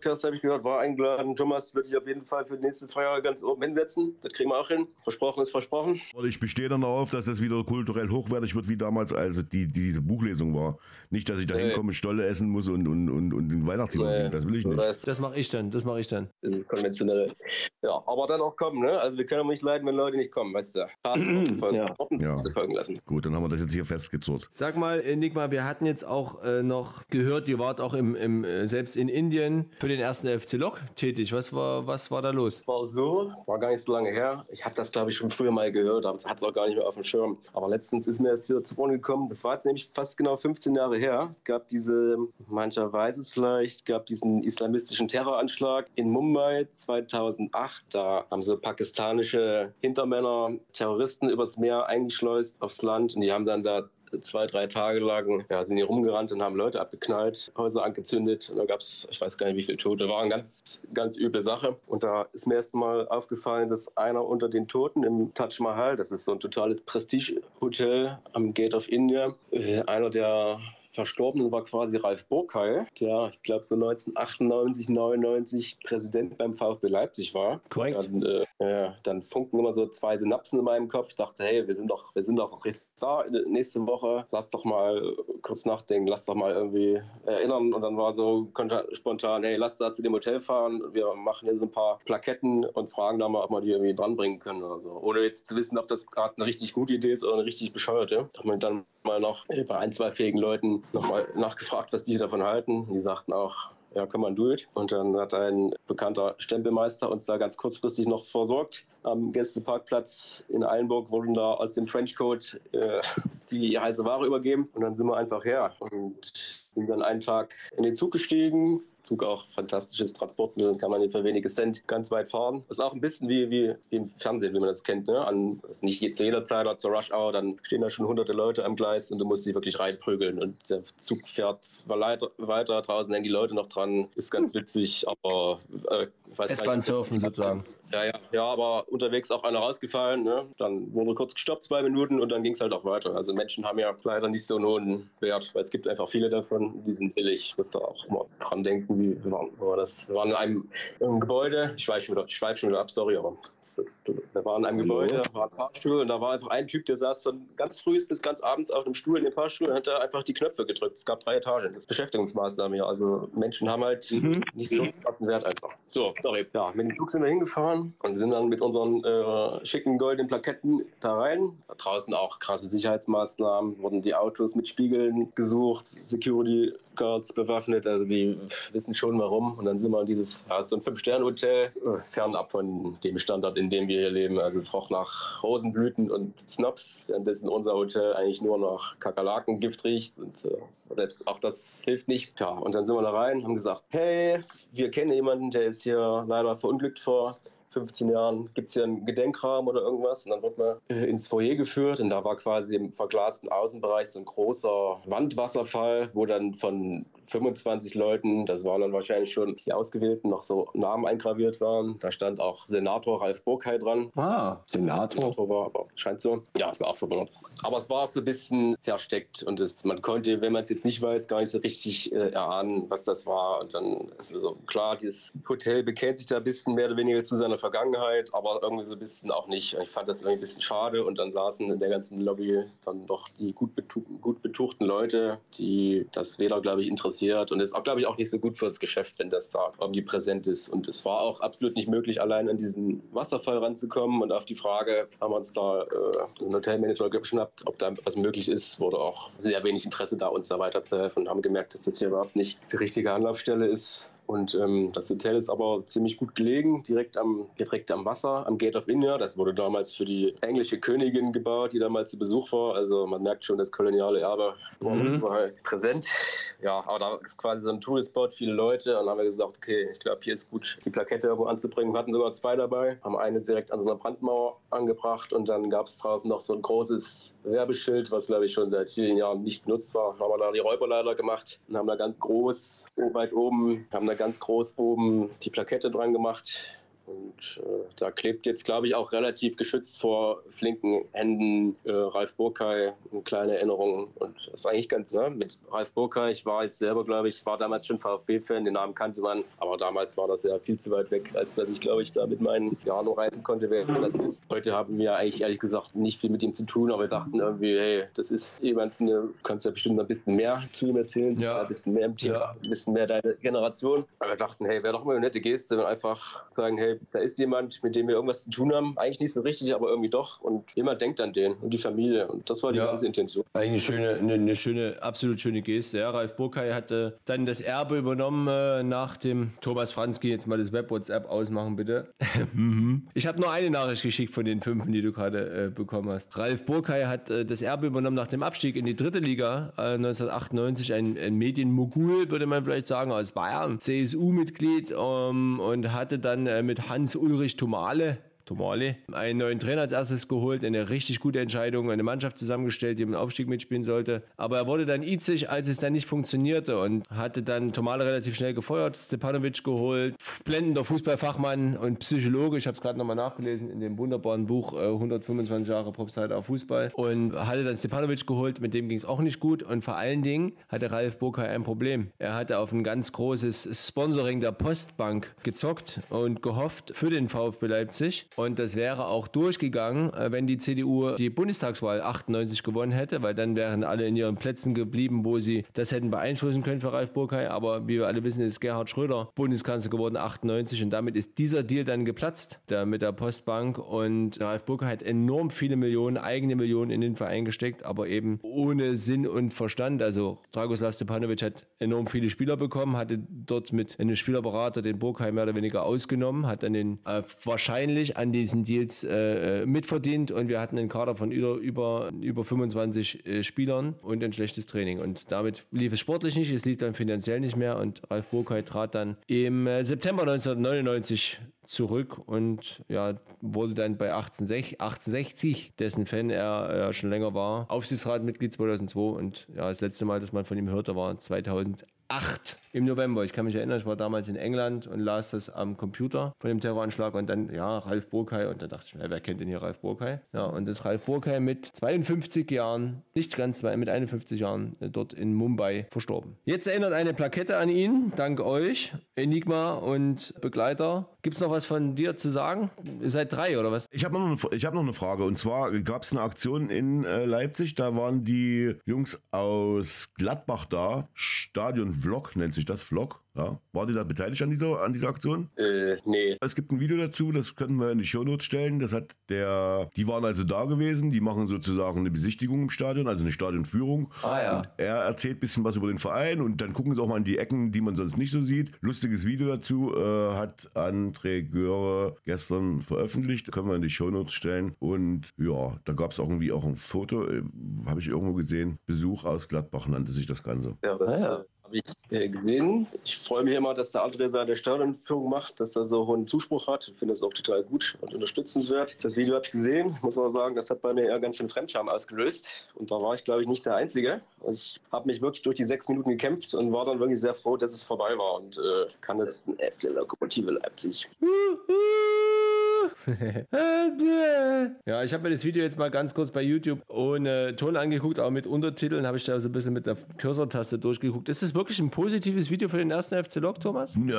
Podcast habe ich gehört, war eingeladen. Thomas wird sich auf jeden Fall für die nächste Feier ganz oben hinsetzen. Das kriegen wir auch hin. Versprochen ist versprochen. Und ich bestehe dann darauf, dass das wieder kulturell hochwertig wird, wie damals, als die, die diese Buchlesung war. Nicht, dass ich da hinkomme, Stolle essen muss und, und, und, und den Weihnachtslied nee. singen. Das will ich nicht. Das, das mache ich dann. Das mache ich dann. Das ist konventionell. Ja, aber dann auch kommen, ne? Also wir können auch nicht leiden, wenn Leute nicht kommen, weißt du. Folgen, ja. ja. folgen lassen. Gut, dann haben wir das jetzt hier festgezurrt. Sag mal, Enigma, wir hatten jetzt auch äh, noch gehört, ihr wart auch im, im, äh, selbst in Indien für den ersten FC Lok tätig. Was war, was war da los? War so, war gar nicht so lange her. Ich habe das, glaube ich, schon früher mal gehört, aber hat es auch gar nicht mehr auf dem Schirm. Aber letztens ist mir erst wieder zu Ohren gekommen. Das war jetzt nämlich fast genau 15 Jahre her. Es gab diese, mancher weiß es vielleicht, gab diesen islamistischen Terroranschlag in Mumbai 2008. Da haben so pakistanische Hintermänner Terroristen übers Meer eingeschleust aufs Land und die haben dann da zwei, drei Tage lang ja, sind hier rumgerannt und haben Leute abgeknallt, Häuser angezündet. Und da gab es, ich weiß gar nicht, wie viele Tote. War eine ganz, ganz üble Sache. Und da ist mir erst mal aufgefallen, dass einer unter den Toten im Taj Mahal, das ist so ein totales Prestige-Hotel am Gate of India, äh, einer der Verstorbenen war quasi Ralf Burkheil, der, ich glaube, so 1998, 99 Präsident beim VfB Leipzig war. Korrekt. Dann, äh, ja, dann funken immer so zwei Synapsen in meinem Kopf. Ich dachte, hey, wir sind doch, wir sind doch da nächste Woche. Lass doch mal kurz nachdenken, lass doch mal irgendwie erinnern. Und dann war so spontan, hey, lass da zu dem Hotel fahren. Wir machen hier so ein paar Plaketten und fragen da mal, ob wir die irgendwie dranbringen können oder so. Ohne jetzt zu wissen, ob das gerade eine richtig gute Idee ist oder eine richtig bescheuerte. Da haben wir dann mal noch bei ein, zwei fähigen Leuten nochmal nachgefragt, was die davon halten. Die sagten auch, ja, kann man it. Und dann hat ein bekannter Stempelmeister uns da ganz kurzfristig noch versorgt. Am Gästeparkplatz in Eilenburg wurden da aus dem Trenchcoat äh, die heiße Ware übergeben. Und dann sind wir einfach her und sind dann einen Tag in den Zug gestiegen, Zug auch fantastisches Transportmittel, kann man für wenige Cent ganz weit fahren. Das ist auch ein bisschen wie, wie, wie im Fernsehen, wie man das kennt. Ne? An, also nicht jetzt jeder Zeit zur Rush Hour, dann stehen da schon hunderte Leute am Gleis und du musst sie wirklich reinprügeln. Und der Zug fährt weiter, weiter draußen hängen die Leute noch dran. Ist ganz witzig, aber äh, S-Bahn-Surfen sozusagen. Ja, ja, ja, aber unterwegs auch einer rausgefallen. Ne? Dann wurde kurz gestoppt, zwei Minuten und dann ging es halt auch weiter. Also Menschen haben ja leider nicht so einen hohen Wert, weil es gibt einfach viele davon, die sind billig. Muss da auch immer dran denken, wie wir waren. Das, wir waren in einem, einem Gebäude, ich schweife schon, schweif schon wieder ab, sorry, aber das, wir waren in einem Gebäude, da war ein Fahrstuhl und da war einfach ein Typ, der saß von ganz früh bis ganz abends auf einem Stuhl in dem Fahrstuhl und hat da einfach die Knöpfe gedrückt. Es gab drei Etagen. Das ist Beschäftigungsmaßnahme hier. Also Menschen haben halt mhm. nicht so einen krassen Wert einfach. So, sorry. Ja, mit dem Zug sind wir hingefahren und sind dann mit unseren äh, schicken goldenen Plaketten da rein. Da draußen auch krasse Sicherheitsmaßnahmen, wurden die Autos mit Spiegeln gesucht, Security Guards bewaffnet, also die wissen schon warum. Und dann sind wir in dieses, ja, so ein Fünf-Sterne-Hotel, äh, fernab von dem Standard, in dem wir hier leben. Also es roch nach Rosenblüten und Snobs, währenddessen unser Hotel eigentlich nur nach Kakerlakengift riecht. Und äh, selbst auch das hilft nicht. Ja, und dann sind wir da rein, haben gesagt, hey, wir kennen jemanden, der ist hier leider verunglückt vor 15 Jahren gibt es hier einen Gedenkrahmen oder irgendwas. Und dann wird man äh, ins Foyer geführt und da war quasi im verglasten Außenbereich so ein großer Wandwasserfall, wo dann von 25 Leuten, das waren dann wahrscheinlich schon die Ausgewählten, noch so Namen eingraviert waren. Da stand auch Senator Ralf Burkheil dran. Ah, Senator. Senator war, aber scheint so. Ja, ich war auch verwundert. Aber es war auch so ein bisschen versteckt und es, man konnte, wenn man es jetzt nicht weiß, gar nicht so richtig äh, erahnen, was das war. Und dann ist also klar, dieses Hotel bekennt sich da ein bisschen mehr oder weniger zu seiner Vergangenheit, aber irgendwie so ein bisschen auch nicht. Ich fand das irgendwie ein bisschen schade und dann saßen in der ganzen Lobby dann doch die gut, betu gut betuchten Leute, die das weder, glaube ich, interessiert und ist auch, glaube ich, auch nicht so gut fürs Geschäft, wenn das da irgendwie präsent ist. Und es war auch absolut nicht möglich, allein an diesen Wasserfall ranzukommen und auf die Frage haben wir uns da äh, einen Hotelmanager geschnappt, ob da was möglich ist, wurde auch sehr wenig Interesse da, uns da weiterzuhelfen und haben gemerkt, dass das hier überhaupt nicht die richtige Anlaufstelle ist. Und ähm, das Hotel ist aber ziemlich gut gelegen, direkt am, direkt am Wasser, am Gate of India. Das wurde damals für die englische Königin gebaut, die damals zu Besuch war. Also man merkt schon, das koloniale Erbe war Mhm. überall präsent. Ja, aber da ist quasi so ein Touristspot, viele Leute. Und dann haben wir gesagt, okay, ich glaube, hier ist gut, die Plakette irgendwo anzubringen. Wir hatten sogar zwei dabei, haben eine direkt an so einer Brandmauer angebracht und dann gab es draußen noch so ein großes Werbeschild, was glaube ich schon seit vielen Jahren nicht benutzt war. Haben wir da die Räuberleiter gemacht und haben da ganz groß, weit oben, haben da ganz groß oben die Plakette dran gemacht. Und äh, da klebt jetzt, glaube ich, auch relativ geschützt vor flinken Händen äh, Ralf Burkay eine kleine Erinnerung. Und das ist eigentlich ganz, ne? Mit Ralf Burkay, ich war jetzt selber, glaube ich, war damals schon VfB-Fan, den Namen kannte man, aber damals war das ja viel zu weit weg, als dass ich, glaube ich, da mit meinen Jahren noch reisen konnte, wer das ist. Heute haben wir eigentlich ehrlich gesagt nicht viel mit ihm zu tun, aber wir dachten irgendwie, hey, das ist jemand, du kannst ja bestimmt ein bisschen mehr zu ihm erzählen, Ja. ein bisschen mehr im Team, Ja. ein bisschen mehr deine Generation. Aber wir dachten, hey, wäre doch mal eine nette Geste, und einfach sagen, hey, da ist jemand, mit dem wir irgendwas zu tun haben. Eigentlich nicht so richtig, aber irgendwie doch. Und jemand denkt an den und die Familie. Und das war die Ja. ganze Intention. Eigentlich eine schöne, eine, eine schöne, absolut schöne Geste. Ja, Ralf Burkay hatte dann das Erbe übernommen äh, nach dem Thomas Franzki. Jetzt mal das Web-WhatsApp ausmachen, bitte. Mhm. ich habe nur eine Nachricht geschickt von den fünf, die du gerade äh, bekommen hast. Ralf Burkay hat äh, das Erbe übernommen nach dem Abstieg in die dritte Liga äh, 1998. Ein, ein Medienmogul, würde man vielleicht sagen, aus Bayern. CSU-Mitglied ähm, und hatte dann äh, Hans-Ulrich Tomale Tomale. Einen neuen Trainer als erstes geholt, eine richtig gute Entscheidung, eine Mannschaft zusammengestellt, die im Aufstieg mitspielen sollte. Aber er wurde dann itzig, als es dann nicht funktionierte und hatte dann Tomale relativ schnell gefeuert, Stepanovic geholt, blendender Fußballfachmann und Psychologe. Ich habe es gerade nochmal nachgelesen in dem wunderbaren Buch äh, 125 Jahre Propstheit auf Fußball und hatte dann Stepanovic geholt, mit dem ging es auch nicht gut und vor allen Dingen hatte Ralf Burkay ein Problem. Er hatte auf ein ganz großes Sponsoring der Postbank gezockt und gehofft für den VfB Leipzig und das wäre auch durchgegangen, äh, wenn die CDU die Bundestagswahl 98 gewonnen hätte, weil dann wären alle in ihren Plätzen geblieben, wo sie das hätten beeinflussen können für Ralf Burkay. Aber wie wir alle wissen, ist Gerhard Schröder Bundeskanzler geworden 98 und damit ist dieser Deal dann geplatzt der, mit der Postbank und Ralf Burkay hat enorm viele Millionen, eigene Millionen in den Verein gesteckt, aber eben ohne Sinn und Verstand. Also Dragoslav Stepanovic hat enorm viele Spieler bekommen, hatte dort mit einem Spielerberater den Burkay mehr oder weniger ausgenommen, hat dann den äh, wahrscheinlich an diesen Deals äh, äh, mitverdient und wir hatten einen Kader von über, über, über 25 äh, Spielern und ein schlechtes Training. Und damit lief es sportlich nicht, es lief dann finanziell nicht mehr und Ralf Burkay trat dann im äh, September 1999 zurück und ja, wurde dann bei 1860, 1860 dessen Fan er, er schon länger war, Aufsichtsratmitglied 2002 und ja, das letzte Mal, dass man von ihm hörte, war 2008 im November. Ich kann mich erinnern, ich war damals in England und las das am Computer von dem Terroranschlag und dann, ja, Ralf Burkay und da dachte ich, mir, wer kennt denn hier Ralf Burkay? Ja, und das Ralf Burkay mit 52 Jahren, nicht ganz zwei, mit 51 Jahren äh, dort in Mumbai verstorben. Jetzt erinnert eine Plakette an ihn, dank euch, Enigma und Begleiter. Gibt es noch was von dir zu sagen? Ihr seid drei oder was? Ich habe noch, eine- hab noch eine Frage. Und zwar gab es eine Aktion in äh, Leipzig. Da waren die Jungs aus Gladbach da. Stadion Vlog nennt sich das. Vlog. Ja. War die da beteiligt an dieser, an dieser Aktion? Äh, nee. Es gibt ein Video dazu, das könnten wir in die Shownotes stellen. Das hat der, die waren also da gewesen, die machen sozusagen eine Besichtigung im Stadion, also eine Stadionführung. Ah, ja. Und er erzählt ein bisschen was über den Verein und dann gucken sie auch mal in die Ecken, die man sonst nicht so sieht. Lustiges Video dazu äh, hat André Göre gestern veröffentlicht, können wir in die Shownotes stellen. Und ja, da gab es auch irgendwie auch ein Foto, äh, habe ich irgendwo gesehen. Besuch aus Gladbach nannte sich das Ganze. Ja, das Ah, ja. Habe ich äh, gesehen. Ich freue mich immer, dass der André seine Stadionführung macht, dass er so hohen Zuspruch hat. Ich finde das auch total gut und unterstützenswert. Das Video habe ich gesehen. Muss aber sagen, das hat bei mir eher ganz schön Fremdscham ausgelöst. Und da war ich, glaube ich, nicht der Einzige. Ich habe mich wirklich durch die sechs Minuten gekämpft und war dann wirklich sehr froh, dass es vorbei war. Und äh, kann das FC Lokomotive Leipzig. ja, ich habe mir das Video jetzt mal ganz kurz bei YouTube ohne Ton angeguckt, aber mit Untertiteln habe ich da so ein bisschen mit der Cursor-Taste durchgeguckt. Ist wirklich ein positives Video für den ersten FC Lok, Thomas? Ja,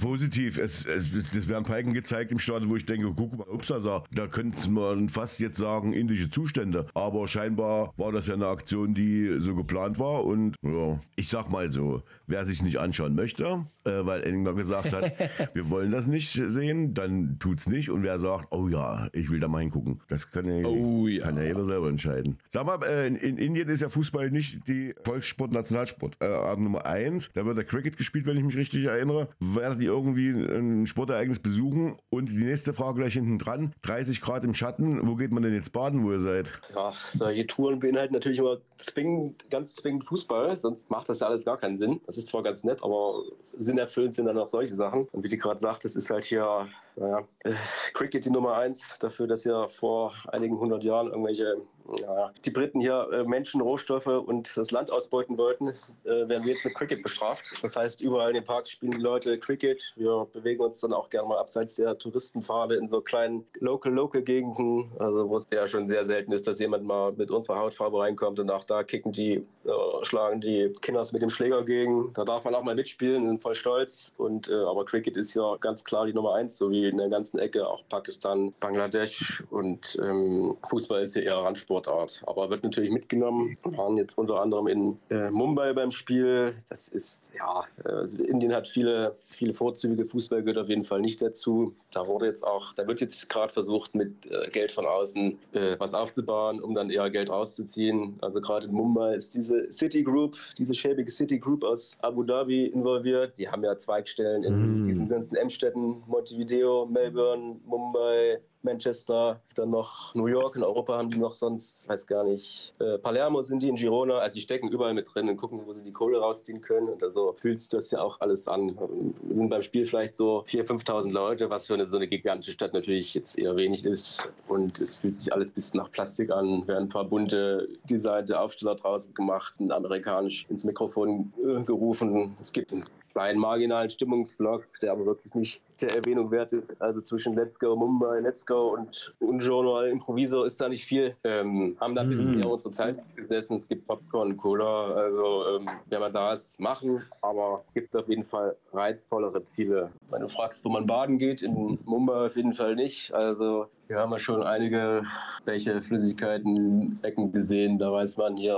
positiv. Es, es, das werden Palken gezeigt im Stadion, wo ich denke, guck mal, ups, also, da könnte man fast jetzt sagen, indische Zustände. Aber scheinbar war das ja eine Aktion, die so geplant war. Und ja, ich sag mal so, wer sich nicht anschauen möchte, äh, weil Enninger gesagt hat, wir wollen das nicht sehen, dann tut's nicht. Und wer sagt, oh ja, ich will da mal hingucken, das kann ja, Oh ja. kann ja jeder selber entscheiden. Sag mal, äh, in, in Indien ist ja Fußball nicht die Volkssport, Nationalsport. Äh, Art Nummer eins, da wird der Cricket gespielt, wenn ich mich richtig erinnere. Werdet ihr irgendwie ein Sportereignis besuchen? Und die nächste Frage gleich hinten dran, 30 Grad im Schatten, wo geht man denn jetzt baden, wo ihr seid? Ja, solche Touren beinhalten natürlich immer zwingend, ganz zwingend Fußball, sonst macht das ja alles gar keinen Sinn. Das ist zwar ganz nett, aber sinnerfüllend sind dann auch solche Sachen. Und wie du gerade sagst, das ist halt hier naja, äh, Cricket die Nummer eins dafür, dass ja vor einigen hundert Jahren irgendwelche, naja, die Briten hier äh, Menschen, Rohstoffe und das Land ausbeuten wollten, äh, werden wir jetzt mit Cricket bestraft. Das heißt, überall in den Parks spielen die Leute Cricket. Wir bewegen uns dann auch gerne mal abseits der Touristenpfade in so kleinen Local-Local-Gegenden, also wo es ja schon sehr selten ist, dass jemand mal mit unserer Hautfarbe reinkommt und auch da kicken die, äh, schlagen die Kinders mit dem Schläger gegen. Da darf man auch mal mitspielen, sind voll stolz. Und, äh, aber Cricket ist ja ganz klar die Nummer eins, so wie in der ganzen Ecke, auch Pakistan, Bangladesch und ähm, Fußball ist ja eher Randsportart, aber wird natürlich mitgenommen. Wir waren jetzt unter anderem in äh, Mumbai beim Spiel. Das ist, ja, also Indien hat viele, viele Vorzüge. Fußball gehört auf jeden Fall nicht dazu. Da wurde jetzt auch, da wird jetzt gerade versucht, mit äh, Geld von außen äh, was aufzubauen, um dann eher Geld rauszuziehen. Also gerade in Mumbai ist diese City Group, diese schäbige City Group aus Abu Dhabi involviert. Die haben ja Zweigstellen in Mm. diesen ganzen M-Städten, Montevideo, Melbourne, Mumbai, Manchester, dann noch New York. In Europa haben die noch sonst, weiß gar nicht, äh, Palermo sind die in Girona. Also die stecken überall mit drin und gucken, wo sie die Kohle rausziehen können. Und also fühlt sich das ja auch alles an. Wir sind beim Spiel vielleicht so 4.000, 5.000 Leute, was für eine, so eine gigantische Stadt natürlich jetzt eher wenig ist. Und es fühlt sich alles ein bisschen nach Plastik an. Werden ein paar bunte designte Aufsteller draußen gemacht, ein amerikanisch ins Mikrofon äh, gerufen. Es gibt einen marginalen Stimmungsblock, der aber wirklich nicht der Erwähnung wert ist. Also zwischen Let's Go Mumbai, Let's Go und Unjournal Improviso ist da nicht viel. Ähm, haben da ein bisschen Mhm. eher unsere Zeit gesessen. Es gibt Popcorn, Cola. Also ähm, wenn man da ist, machen. Aber es gibt auf jeden Fall reizvollere Ziele. Wenn du fragst, wo man baden geht, in Mumbai auf jeden Fall nicht. Also hier haben wir schon einige Bäche, Flüssigkeiten, Ecken gesehen. Da weiß man, hier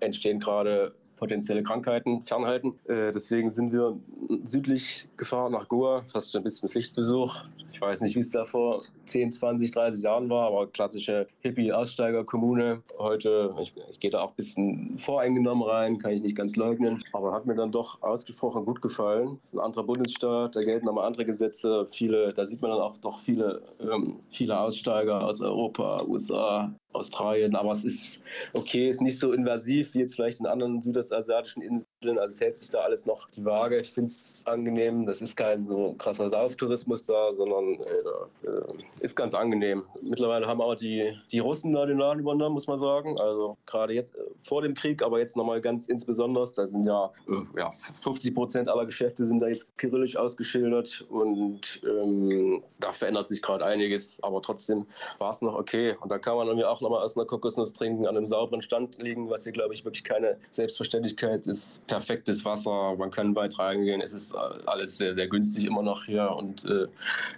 entstehen gerade potenzielle Krankheiten fernhalten. Äh, deswegen sind wir südlich gefahren nach Goa, fast schon ein bisschen Pflichtbesuch. Ich weiß nicht, wie es da vor 10, 20, 30 Jahren war, aber klassische Hippie-Aussteiger-Kommune. Heute, ich, ich gehe da auch ein bisschen voreingenommen rein, kann ich nicht ganz leugnen, aber hat mir dann doch ausgesprochen gut gefallen. Es ist ein anderer Bundesstaat, da gelten nochmal andere Gesetze. Viele, da sieht man dann auch doch viele, ähm, viele Aussteiger aus Europa, USA, Australien, aber es ist okay, ist nicht so invasiv wie jetzt vielleicht in anderen südostasiatischen Inseln. Also es hält sich da alles noch die Waage. Ich finde es angenehm. Das ist kein so krasser Sauftourismus da, sondern äh, äh, ist ganz angenehm. Mittlerweile haben auch die, die Russen da den Laden übernommen, muss man sagen. Also gerade jetzt äh, vor dem Krieg, aber jetzt nochmal ganz insbesondere. Da sind ja, äh, ja 50 Prozent aller Geschäfte sind da jetzt kyrillisch ausgeschildert und ähm, da verändert sich gerade einiges. Aber trotzdem war es noch okay. Und da kann man irgendwie auch nochmal aus einer Kokosnuss trinken, an einem sauberen Stand liegen, was hier, glaube ich, wirklich keine Selbstverständlichkeit ist. Perfektes Wasser, man kann weit reingehen. Es ist äh, alles sehr, sehr günstig immer noch hier und äh,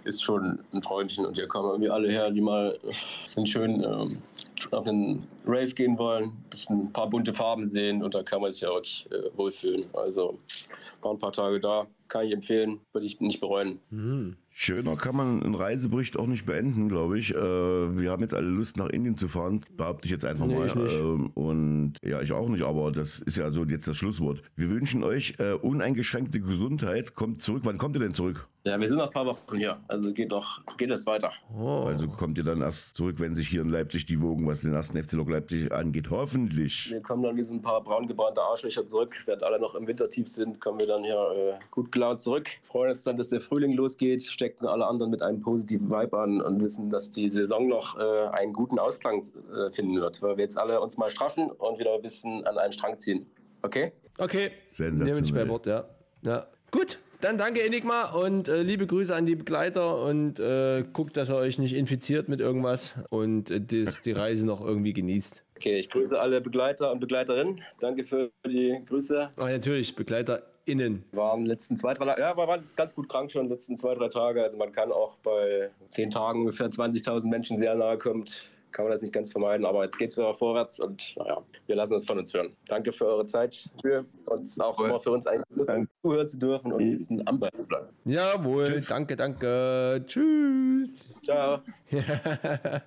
ist schon ein Träumchen. Und hier kommen irgendwie alle her, die mal einen schönen ähm, auf einen Rave gehen wollen, ein paar bunte Farben sehen und da kann man sich ja wirklich äh, wohlfühlen. Also war ein paar Tage da, kann ich empfehlen, würde ich nicht bereuen. Hm. Schöner kann man einen Reisebericht auch nicht beenden, glaube ich. Äh, wir haben jetzt alle Lust, nach Indien zu fahren, behaupte ich jetzt einfach Nee, mal. ich nicht. Ähm, und ja, ich auch nicht, aber das ist ja so jetzt das Schlusswort. Wir wünschen euch äh, uneingeschränkte Gesundheit. Kommt zurück. Wann kommt ihr denn zurück? Ja, wir sind noch ein paar Wochen hier, also geht doch, geht es weiter. Oh. Also kommt ihr dann erst zurück, wenn sich hier in Leipzig die Wogen, was den ersten FC Lok Leipzig angeht, hoffentlich. Wir kommen dann wie so ein paar braun gebrannte Arschlöcher zurück. Während alle noch im Wintertief sind, kommen wir dann hier äh, gut gelaunt zurück. Freuen uns dann, dass der Frühling losgeht, stecken alle anderen mit einem positiven Vibe an und wissen, dass die Saison noch äh, einen guten Ausklang äh, finden wird, weil wir jetzt alle uns mal straffen und wieder ein bisschen an einem Strang ziehen. Okay? Okay, Sensationell. nehme ich bei Wort, ja. ja. Gut, Dann danke Enigma und äh, liebe Grüße an die Begleiter und äh, guckt, dass ihr euch nicht infiziert mit irgendwas und äh, das, die Reise noch irgendwie genießt. Okay, ich grüße alle Begleiter und Begleiterinnen. Danke für die Grüße. Ach, natürlich, BegleiterInnen. Waren letzten zwei, drei ja, wir waren ganz gut krank schon letzten zwei, drei Tage. Also man kann auch bei zehn Tagen ungefähr 20.000 Menschen sehr nahe kommt. Kann man das nicht ganz vermeiden, aber jetzt geht es wieder vorwärts und naja, wir lassen uns von uns hören. Danke für eure Zeit, für uns auch immer für uns eigentlich zuhören zu dürfen und ein bisschen am Ball zu bleiben. Jawohl, danke, danke. Tschüss. Ciao.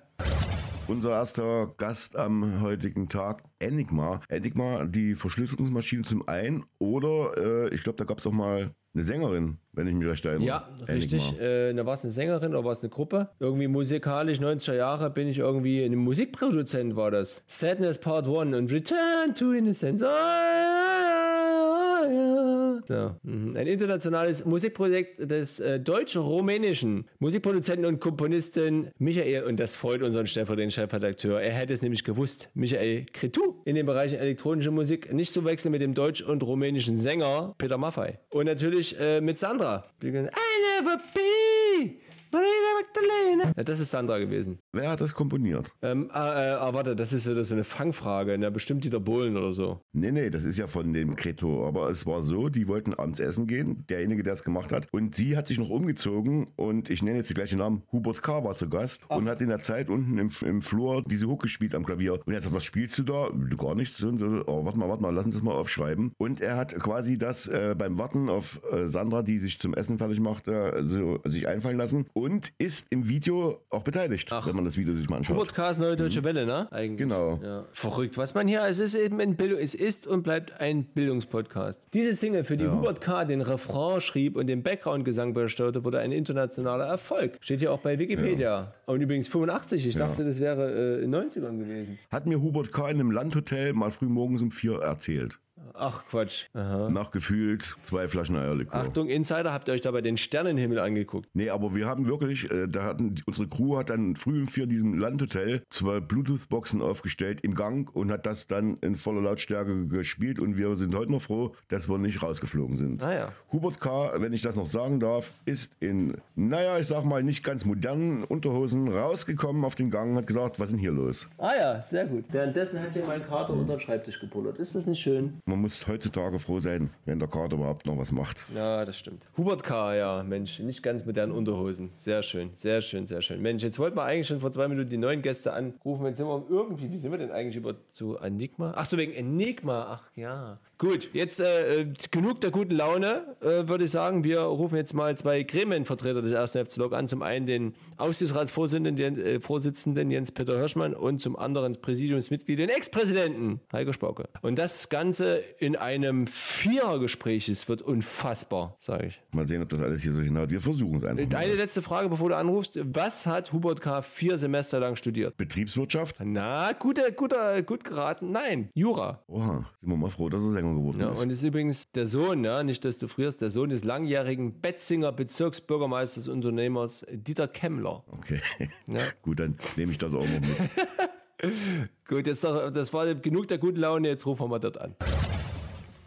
Unser erster Gast am heutigen Tag, Enigma. Enigma, die Verschlüsselungsmaschine zum einen oder äh, ich glaube, da gab es auch mal eine Sängerin, wenn ich mich recht erinnere. Ja, richtig. Äh, da war es eine Sängerin oder war es eine Gruppe? Irgendwie musikalisch, 90er Jahre bin ich irgendwie ein Musikproduzent war das. Sadness Part 1 und Return to Innocence. So. Mhm. Ein internationales Musikprojekt des äh, deutsch-rumänischen Musikproduzenten und Komponisten Michael, und das freut unseren Stefan, den Chefredakteur. Er hätte es nämlich gewusst. Michael Cretu in dem Bereich elektronische Musik. Nicht zu wechseln mit dem deutsch- und rumänischen Sänger Peter Maffei. Und natürlich äh, mit Sandra. I never be Maria Magdalena. Ja, das ist Sandra gewesen. Wer hat das komponiert? Ähm, äh, äh, warte, das ist wieder so eine Fangfrage. Na, bestimmt Dieter Bohlen oder so. Nee, nee, das ist ja von dem Kreto. Aber es war so, die wollten abends essen gehen, derjenige, der es gemacht hat. Und sie hat sich noch umgezogen und ich nenne jetzt die gleichen Namen. Hubert K. war zu Gast und hat in der Zeit unten im, im Flur diese Hook gespielt am Klavier. Und er sagt, was spielst du da? Gar nichts. Und so, oh, warte mal, warte mal, lass uns das mal aufschreiben. Und er hat quasi das äh, beim Warten auf äh, Sandra, die sich zum Essen fertig machte, also, sich einfallen lassen und ist im Video auch beteiligt, Ach. wenn man das Video sich mal anschaut. Hubert K. ist Neue Deutsche Welle, ne? Eigentlich. Genau. Ja. Verrückt, was man hier, es ist eben ein Bildung, es ist und bleibt ein Bildungspodcast. Diese Single, für die Hubert K. den Refrain schrieb und den Background-Gesang beisteuerte, wurde ein internationaler Erfolg. Steht hier auch bei Wikipedia. Und übrigens 85, ich dachte, das wäre äh, in den 90ern gewesen. Hat mir Hubert K. in einem Landhotel mal früh morgens um vier erzählt. Ach Quatsch. Aha. Nach gefühlt zwei Flaschen Eierlikör. Achtung, Insider, habt ihr euch dabei den Sternenhimmel angeguckt? Nee, aber wir haben wirklich, äh, da hatten unsere Crew hat dann früh um vier diesem Landhotel zwei Bluetooth-Boxen aufgestellt im Gang und hat das dann in voller Lautstärke gespielt und wir sind heute noch froh, dass wir nicht rausgeflogen sind. Ah ja. Hubert K., wenn ich das noch sagen darf, ist in, naja, ich sag mal, nicht ganz modernen Unterhosen rausgekommen auf den Gang und hat gesagt, was ist denn hier los? Ah ja, sehr gut. Währenddessen hat hier mein Kater unter den Schreibtisch gepullert. Ist das nicht schön? Man muss heutzutage froh sein, wenn der Kater überhaupt noch was macht. Ja, das stimmt. Hubert K., ja, Mensch, nicht ganz modernen Unterhosen. Sehr schön, sehr schön, sehr schön. Mensch, jetzt wollten wir eigentlich schon vor zwei Minuten die neuen Gäste anrufen. Jetzt sind wir irgendwie, wie sind wir denn eigentlich über zu Enigma? Ach so, wegen Enigma, ach ja. Gut, jetzt äh, genug der guten Laune, äh, würde ich sagen. Wir rufen jetzt mal zwei Gremienvertreter des ersten FC Lok an. Zum einen den Aufsichtsratsvorsitzenden äh, Vorsitzenden Jens-Peter Hirschmann und zum anderen Präsidiumsmitglied, den Ex-Präsidenten Heiko Spauke. Und das Ganze in einem Vierergespräch. Es wird unfassbar, sage ich. Mal sehen, ob das alles hier so hinhaut. Wir versuchen es einfach. Eine Mal. letzte Frage, bevor du anrufst. Was hat Hubert K. vier Semester lang studiert? Betriebswirtschaft? Na, guter, guter, gut geraten. Nein, Jura. Oha, sind wir mal froh, dass er Sänger geworden Ja, ist. und ist übrigens der Sohn, ja, nicht dass du frierst, der Sohn des langjährigen Betzinger Bezirksbürgermeisters Unternehmers Dieter Kemmler. Okay, Ja. gut, dann nehme ich das auch noch mit. Gut, jetzt, doch- das war genug der guten Laune, jetzt rufen wir mal dort an.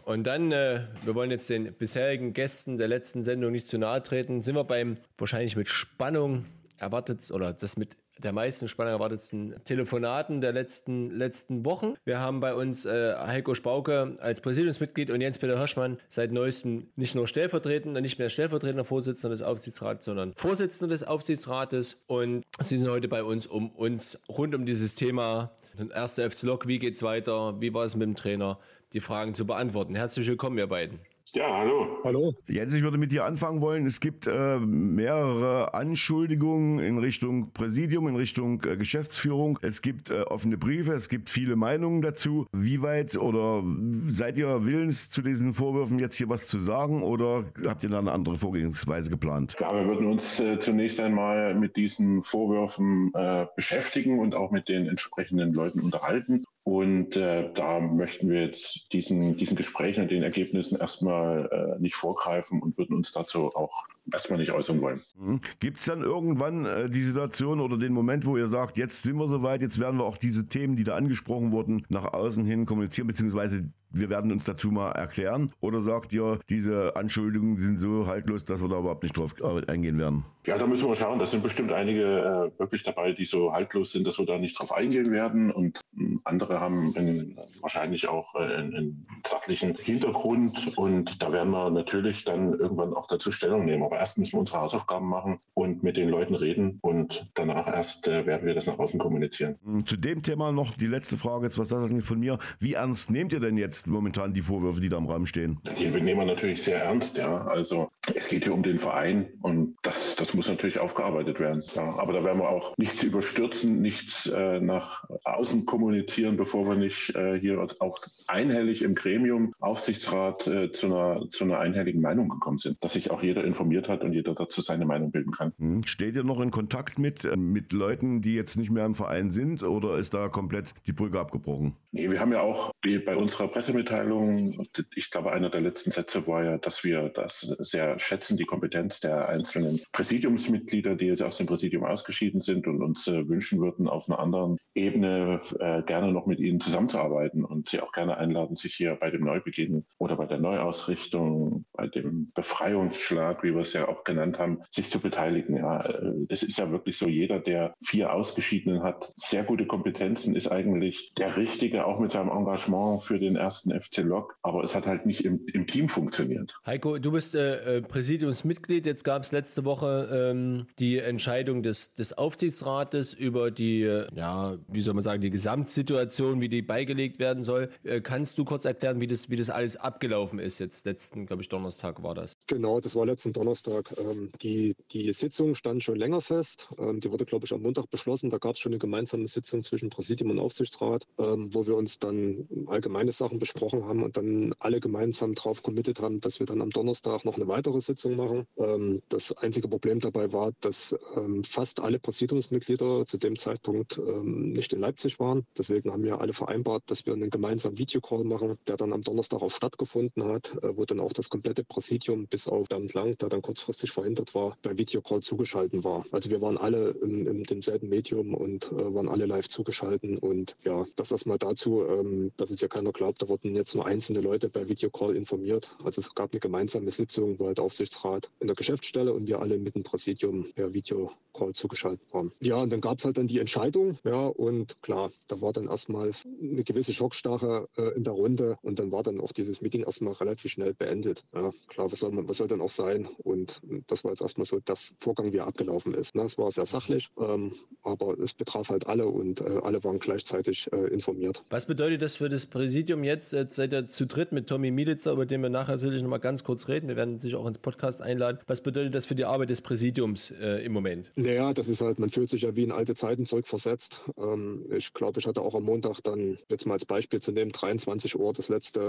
Und dann, äh, wir wollen jetzt den bisherigen Gästen der letzten Sendung nicht zu nahe treten, sind wir beim wahrscheinlich mit Spannung erwartet oder das mit der meisten Spannung erwartetsten Telefonaten der letzten, letzten Wochen. Wir haben bei uns äh, Heiko Spauke als Präsidiumsmitglied und Jens-Peter Hirschmann seit neuestem nicht nur stellvertretender, nicht mehr stellvertretender Vorsitzender des Aufsichtsrats, sondern Vorsitzender des Aufsichtsrates. Und sie sind heute bei uns, um uns rund um dieses Thema, erste FC Lok, wie geht's weiter, wie war es mit dem Trainer, die Fragen zu beantworten. Herzlich willkommen, ihr beiden. Ja, hallo. Hallo. Jens, ich würde mit dir anfangen wollen. Es gibt äh, mehrere Anschuldigungen in Richtung Präsidium, in Richtung äh, Geschäftsführung. Es gibt äh, offene Briefe, es gibt viele Meinungen dazu. Wie weit oder seid ihr willens, zu diesen Vorwürfen jetzt hier was zu sagen oder habt ihr da eine andere Vorgehensweise geplant? Ja, wir würden uns äh, zunächst einmal mit diesen Vorwürfen äh, beschäftigen und auch mit den entsprechenden Leuten unterhalten. Und äh, da möchten wir jetzt diesen, diesen Gesprächen und den Ergebnissen erstmal äh, nicht vorgreifen und würden uns dazu auch erstmal nicht äußern wollen. Mhm. Gibt es dann irgendwann äh, die Situation oder den Moment, wo ihr sagt, jetzt sind wir soweit, jetzt werden wir auch diese Themen, die da angesprochen wurden, nach außen hin kommunizieren, beziehungsweise wir werden uns dazu mal erklären? Oder sagt ihr, diese Anschuldigungen sind so haltlos, dass wir da überhaupt nicht drauf eingehen werden? Ja, da müssen wir schauen. Da sind bestimmt einige äh, wirklich dabei, die so haltlos sind, dass wir da nicht drauf eingehen werden. Und hm, andere haben einen, wahrscheinlich auch äh, einen, sachlichen Hintergrund. Und da werden wir natürlich dann irgendwann auch dazu Stellung nehmen. Aber erst müssen wir unsere Hausaufgaben machen und mit den Leuten reden. Und danach erst äh, werden wir das nach außen kommunizieren. Hm, zu dem Thema noch die letzte Frage, jetzt was das von mir. Wie ernst nehmt ihr denn jetzt momentan die Vorwürfe, die da im Raum stehen? Die nehmen wir natürlich sehr ernst, ja. Also es geht hier um den Verein und das, das muss natürlich aufgearbeitet werden. Ja. Aber da werden wir auch nichts überstürzen, nichts äh, nach außen kommunizieren, bevor wir nicht äh, hier auch einhellig im Gremium, Aufsichtsrat äh, zu, einer, zu einer einhelligen Meinung gekommen sind, dass sich auch jeder informiert hat und jeder dazu seine Meinung bilden kann. Hm. Steht ihr noch in Kontakt mit, äh, mit Leuten, die jetzt nicht mehr im Verein sind oder ist da komplett die Brücke abgebrochen? Nee, wir haben ja auch bei unserer Pressemitteilung, ich glaube, einer der letzten Sätze war ja, dass wir das sehr schätzen, die Kompetenz der einzelnen Präsidiumsmitglieder, die jetzt aus dem Präsidium ausgeschieden sind und uns äh, wünschen würden, auf einer anderen Ebene äh, gerne noch mit ihnen zusammenzuarbeiten und sie auch gerne einladen, sich hier bei dem Neubeginn oder bei der Neuausrichtung, bei dem Befreiungsschlag, wie wir es ja auch genannt haben, sich zu beteiligen. Ja, äh, es ist ja wirklich so, jeder, der vier Ausgeschiedenen hat, sehr gute Kompetenzen, ist eigentlich der Richtige, auch mit seinem Engagement für den ersten FC Lok, aber es hat halt nicht im, im Team funktioniert. Heiko, du bist äh, äh Präsidiumsmitglied. Jetzt gab es letzte Woche ähm, die Entscheidung des, des Aufsichtsrates über die, äh, ja, wie soll man sagen, die Gesamtsituation, wie die beigelegt werden soll. Äh, kannst du kurz erklären, wie das, wie das alles abgelaufen ist? Jetzt letzten, glaube ich, Donnerstag war das. Genau, das war letzten Donnerstag. Ähm, die, die Sitzung stand schon länger fest. Ähm, die wurde, glaube ich, am Montag beschlossen. Da gab es schon eine gemeinsame Sitzung zwischen Präsidium und Aufsichtsrat, ähm, wo wir uns dann allgemeine Sachen besprochen haben und dann alle gemeinsam darauf committed haben, dass wir dann am Donnerstag noch eine weitere Sitzung machen. Ähm, das einzige Problem dabei war, dass ähm, fast alle Präsidiumsmitglieder zu dem Zeitpunkt ähm, nicht in Leipzig waren. Deswegen haben wir alle vereinbart, dass wir einen gemeinsamen Videocall machen, der dann am Donnerstag auch stattgefunden hat, äh, wo dann auch das komplette Präsidium bis auf Bernd Lang, der dann kurzfristig verhindert war, bei Videocall zugeschaltet war. Also wir waren alle im, im demselben Medium und äh, waren alle live zugeschaltet und ja, das erstmal dazu, ähm, dass es ja keiner glaubt, da wurden jetzt nur einzelne Leute bei Videocall informiert. Also es gab eine gemeinsame Sitzung, der halt Aufsichtsrat in der Geschäftsstelle und wir alle mit dem Präsidium per Videocall zugeschaltet waren. Ja, und dann gab es halt dann die Entscheidung, ja, und klar, da war dann erstmal eine gewisse Schockstarre äh, in der Runde und dann war dann auch dieses Meeting erstmal relativ schnell beendet. Ja, klar, was soll, man, was soll dann auch sein? Und das war jetzt erstmal so das Vorgang, wie er abgelaufen ist. Ne? Es war sehr sachlich, ähm, aber es betraf halt alle und äh, alle waren gleichzeitig äh, informiert. Was bedeutet das für das Präsidium jetzt? Jetzt seid ihr zu dritt mit Tommy Mielitzer, über den wir nachher sicherlich noch mal ganz kurz reden. Wir werden sich auch ins Podcast einladen. Was bedeutet das für die Arbeit des Präsidiums äh, im Moment? Naja, das ist halt, man fühlt sich ja wie in alte Zeiten zurückversetzt. Ähm, ich glaube, ich hatte auch am Montag dann, jetzt mal als Beispiel zu nehmen, 23 Uhr das letzte,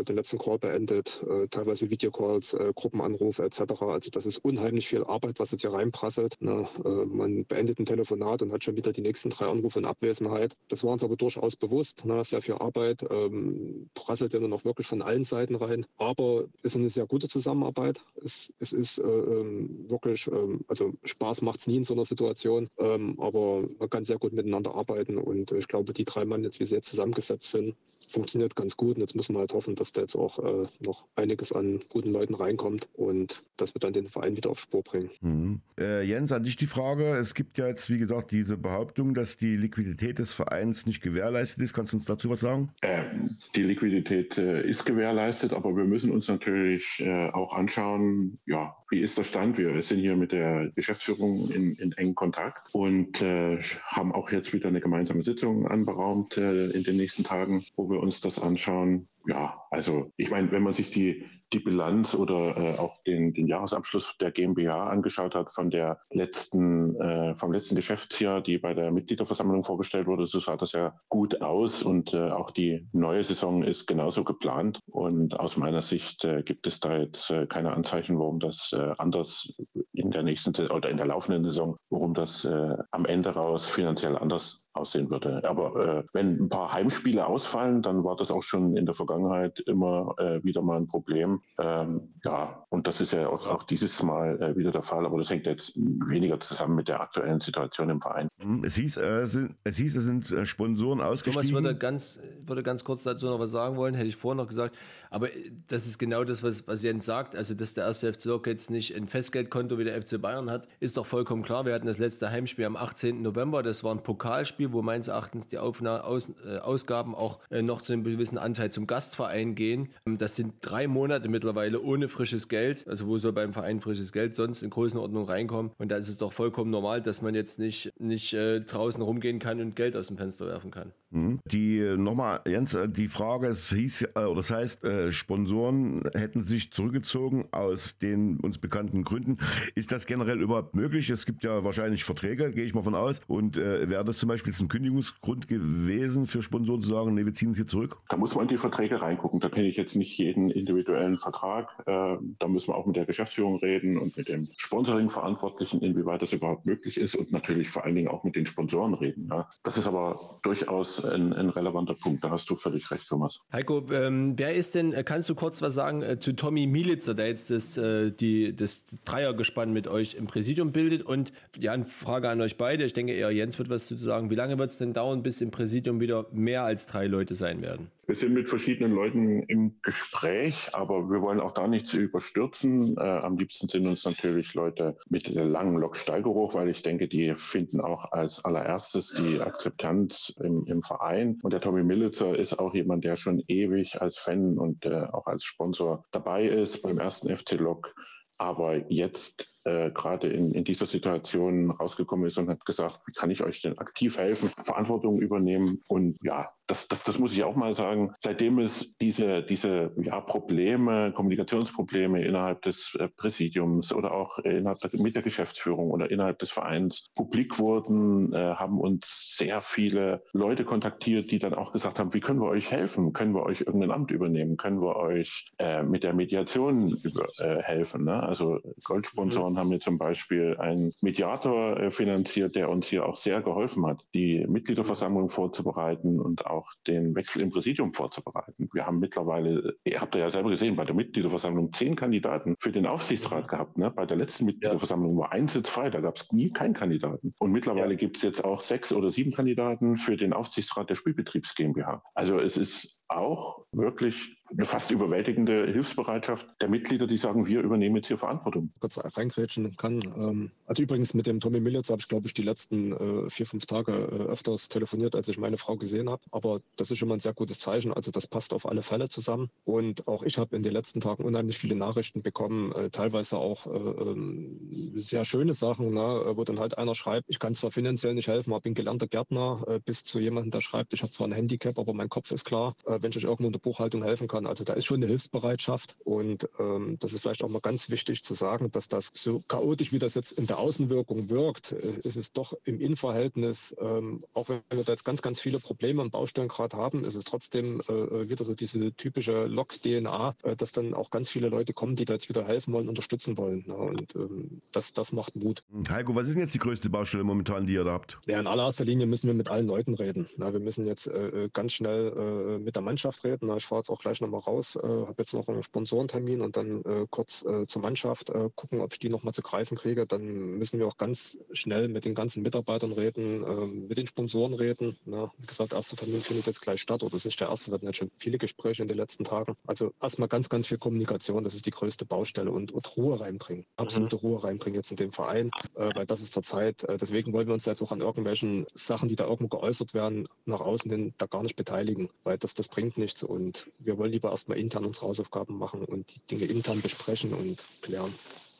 äh, den letzten Call beendet, äh, teilweise Videocalls, äh, Gruppenanrufe etc. Also das ist unheimlich viel Arbeit, was jetzt hier reinprasselt. Ne? Äh, man beendet ein Telefonat und hat schon wieder die nächsten drei Anrufe in Abwesenheit. Das war uns aber durchaus bewusst. Ne? Sehr viel Arbeit, ähm, prasselt ja nur noch wirklich von allen Seiten rein. Aber es ist eine sehr gute Zusammenarbeit. Es, es ist äh, ähm, wirklich, ähm, also Spaß macht es nie in so einer Situation, ähm, aber man kann sehr gut miteinander arbeiten und ich glaube, die drei Mann jetzt, wie sie jetzt zusammengesetzt sind, funktioniert ganz gut. Und jetzt müssen wir halt hoffen, dass da jetzt auch äh, noch einiges an guten Leuten reinkommt und dass wir dann den Verein wieder auf Spur bringen. Mhm. Äh, Jens, an dich die Frage. Es gibt ja jetzt, wie gesagt, diese Behauptung, dass die Liquidität des Vereins nicht gewährleistet ist. Kannst du uns dazu was sagen? Ähm, die Liquidität äh, ist gewährleistet, aber wir müssen uns natürlich äh, auch anschauen, ja, wie ist der Stand? Wir sind hier mit der Geschäftsführung in, in engen Kontakt und äh, haben auch jetzt wieder eine gemeinsame Sitzung anberaumt äh, in den nächsten Tagen, wo wir uns das anschauen. Ja, also ich meine, wenn man sich die, die Bilanz oder äh, auch den, den Jahresabschluss der GmbH angeschaut hat von der letzten, äh, vom letzten Geschäftsjahr, die bei der Mitgliederversammlung vorgestellt wurde, so sah das ja gut aus und äh, auch die neue Saison ist genauso geplant. Und aus meiner Sicht äh, gibt es da jetzt äh, keine Anzeichen, warum das äh, anders in der nächsten oder in der laufenden Saison, warum das am Ende raus finanziell anders aussehen würde. Aber äh, wenn ein paar Heimspiele ausfallen, dann war das auch schon in der Vergangenheit immer äh, wieder mal ein Problem. Ähm, ja, und das ist ja auch, auch dieses Mal äh, wieder der Fall. Aber das hängt jetzt weniger zusammen mit der aktuellen Situation im Verein. Hm, es hieß, äh, es sind, es, hieß, es sind äh, Sponsoren ausgestiegen. Thomas würde ganz, würde ganz kurz dazu noch was sagen wollen, hätte ich vorher noch gesagt. Aber äh, das ist genau das, was, was Jens sagt. Also, dass der erste FC Lok jetzt nicht ein Festgeldkonto wie der FC Bayern hat, ist doch vollkommen klar. Wir hatten das letzte Heimspiel am 18. November. Das war ein Pokalspiel, wo meines Erachtens die Aufna Aus, äh, Ausgaben auch äh, noch zu einem gewissen Anteil zum Gastverein gehen. Ähm, das sind drei Monate mittlerweile ohne frisches Geld. Also, wo soll beim Verein frisches Geld sonst in Größenordnung reinkommen? Und da ist es doch vollkommen normal, dass man jetzt nicht, nicht äh, draußen rumgehen kann und Geld aus dem Fenster werfen kann. Mhm. Die äh, nochmal, Jens, äh, die Frage, es hieß, äh, oder das heißt, Sponsoren hätten sich zurückgezogen aus den uns bekannten Gründen. Ist das generell überhaupt möglich? Es gibt ja wahrscheinlich Verträge, gehe ich mal von aus. Und äh, wäre das zum Beispiel ein Kündigungsgrund gewesen für Sponsoren zu sagen, nee, wir ziehen uns hier zurück? Da muss man in die Verträge reingucken. Da kenne ich jetzt nicht jeden individuellen Vertrag. Äh, da müssen wir auch mit der Geschäftsführung reden und mit dem Sponsoring-Verantwortlichen, inwieweit das überhaupt möglich ist und natürlich vor allen Dingen auch mit den Sponsoren reden. Ja. Das ist aber durchaus ein, ein, relevanter Punkt. Da hast du völlig recht, Thomas. Heiko, ähm, wer ist denn, äh, kannst du kurz was sagen äh, zu Tommy Mielitzer, der jetzt das, äh, die, das Dreiergespann mit euch im Präsidium bildet? Und ja, eine Frage an euch beide. Ich denke, eher Jens wird was zu sagen. Wie lange wird es denn dauern, bis im Präsidium wieder mehr als drei Leute sein werden? Wir sind mit verschiedenen Leuten im Gespräch, aber wir wollen auch da nicht zu überstürzen. Äh, am liebsten sind uns natürlich Leute mit langem Loksteigeruch, weil ich denke, die finden auch als allererstes die Akzeptanz im, im Verein. Und der Tommy Millitzer ist auch jemand, der schon ewig als Fan und äh, auch als Sponsor dabei ist beim ersten FC Lok aber jetzt äh, gerade in, in dieser Situation rausgekommen ist und hat gesagt, wie kann ich euch denn aktiv helfen, Verantwortung übernehmen. Und ja, das, das, das muss ich auch mal sagen, seitdem es diese, diese ja, Probleme, Kommunikationsprobleme innerhalb des äh, Präsidiums oder auch innerhalb der, mit der Geschäftsführung oder innerhalb des Vereins publik wurden, äh, haben uns sehr viele Leute kontaktiert, die dann auch gesagt haben, wie können wir euch helfen? Können wir euch irgendein Amt übernehmen? Können wir euch äh, mit der Mediation über, äh, helfen? Ne? Also Goldsponsoren haben wir zum Beispiel einen Mediator äh, finanziert, der uns hier auch sehr geholfen hat, die Mitgliederversammlung vorzubereiten und auch den Wechsel im Präsidium vorzubereiten. Wir haben mittlerweile, ihr habt ja selber gesehen, bei der Mitgliederversammlung zehn Kandidaten für den Aufsichtsrat gehabt. Ne? Bei der letzten Mitgliederversammlung war ein Sitz frei, da gab es nie keinen Kandidaten. Und mittlerweile ja. gibt es jetzt auch sechs oder sieben Kandidaten für den Aufsichtsrat der Spielbetriebs GmbH. Also es ist auch wirklich eine fast überwältigende Hilfsbereitschaft der Mitglieder, die sagen, wir übernehmen jetzt hier Verantwortung. Kurz reingrätschen kann. Ähm, also übrigens mit dem Tommy Millitz habe ich, glaube ich, die letzten äh, vier, fünf Tage äh, öfters telefoniert, als ich meine Frau gesehen habe. Aber das ist schon mal ein sehr gutes Zeichen. Also das passt auf alle Fälle zusammen. Und auch ich habe in den letzten Tagen unheimlich viele Nachrichten bekommen, äh, teilweise auch ähm, sehr schöne Sachen, ne, wo dann halt einer schreibt, ich kann zwar finanziell nicht helfen, aber bin gelernter Gärtner, bis zu jemandem, der schreibt, ich habe zwar ein Handicap, aber mein Kopf ist klar, wenn ich euch irgendwo in der Buchhaltung helfen kann. Also da ist schon eine Hilfsbereitschaft und ähm, das ist vielleicht auch mal ganz wichtig zu sagen, dass das so chaotisch, wie das jetzt in der Außenwirkung wirkt, äh, ist es doch im Innenverhältnis, ähm, auch wenn wir da jetzt ganz, ganz viele Probleme am Baustellen gerade haben, ist es trotzdem äh, äh wieder so diese typische Lok-DNA, äh, dass dann auch ganz viele Leute kommen, die da jetzt wieder helfen wollen, unterstützen wollen. Ne? Und ähm, das, das macht Mut. Heiko, was ist denn jetzt die größte Baustelle momentan, die ihr da habt? Ja, in allererster Linie müssen wir mit allen Leuten reden. Na, wir müssen jetzt äh, äh ganz schnell mit der Mannschaft reden. Na, ich fahre jetzt auch gleich noch nochmal raus, äh, habe jetzt noch einen Sponsorentermin und dann äh, kurz äh, zur Mannschaft äh, gucken, ob ich die nochmal zu greifen kriege. Dann müssen wir auch ganz schnell mit den ganzen Mitarbeitern reden, äh, mit den Sponsoren reden. Na, wie gesagt, erster Termin findet jetzt gleich statt oder ist nicht der erste, wir hatten jetzt schon viele Gespräche in den letzten Tagen. Also erstmal ganz, ganz viel Kommunikation, das ist die größte Baustelle und, und Ruhe reinbringen, absolute mhm. Ruhe reinbringen jetzt in den Verein, äh, weil das ist zur Zeit. Äh, deswegen wollen wir uns jetzt auch an irgendwelchen Sachen, die da irgendwo geäußert werden, nach außen hin da gar nicht beteiligen, weil das, das bringt nichts und wir wollen lieber erstmal intern unsere Hausaufgaben machen und die Dinge intern besprechen und klären.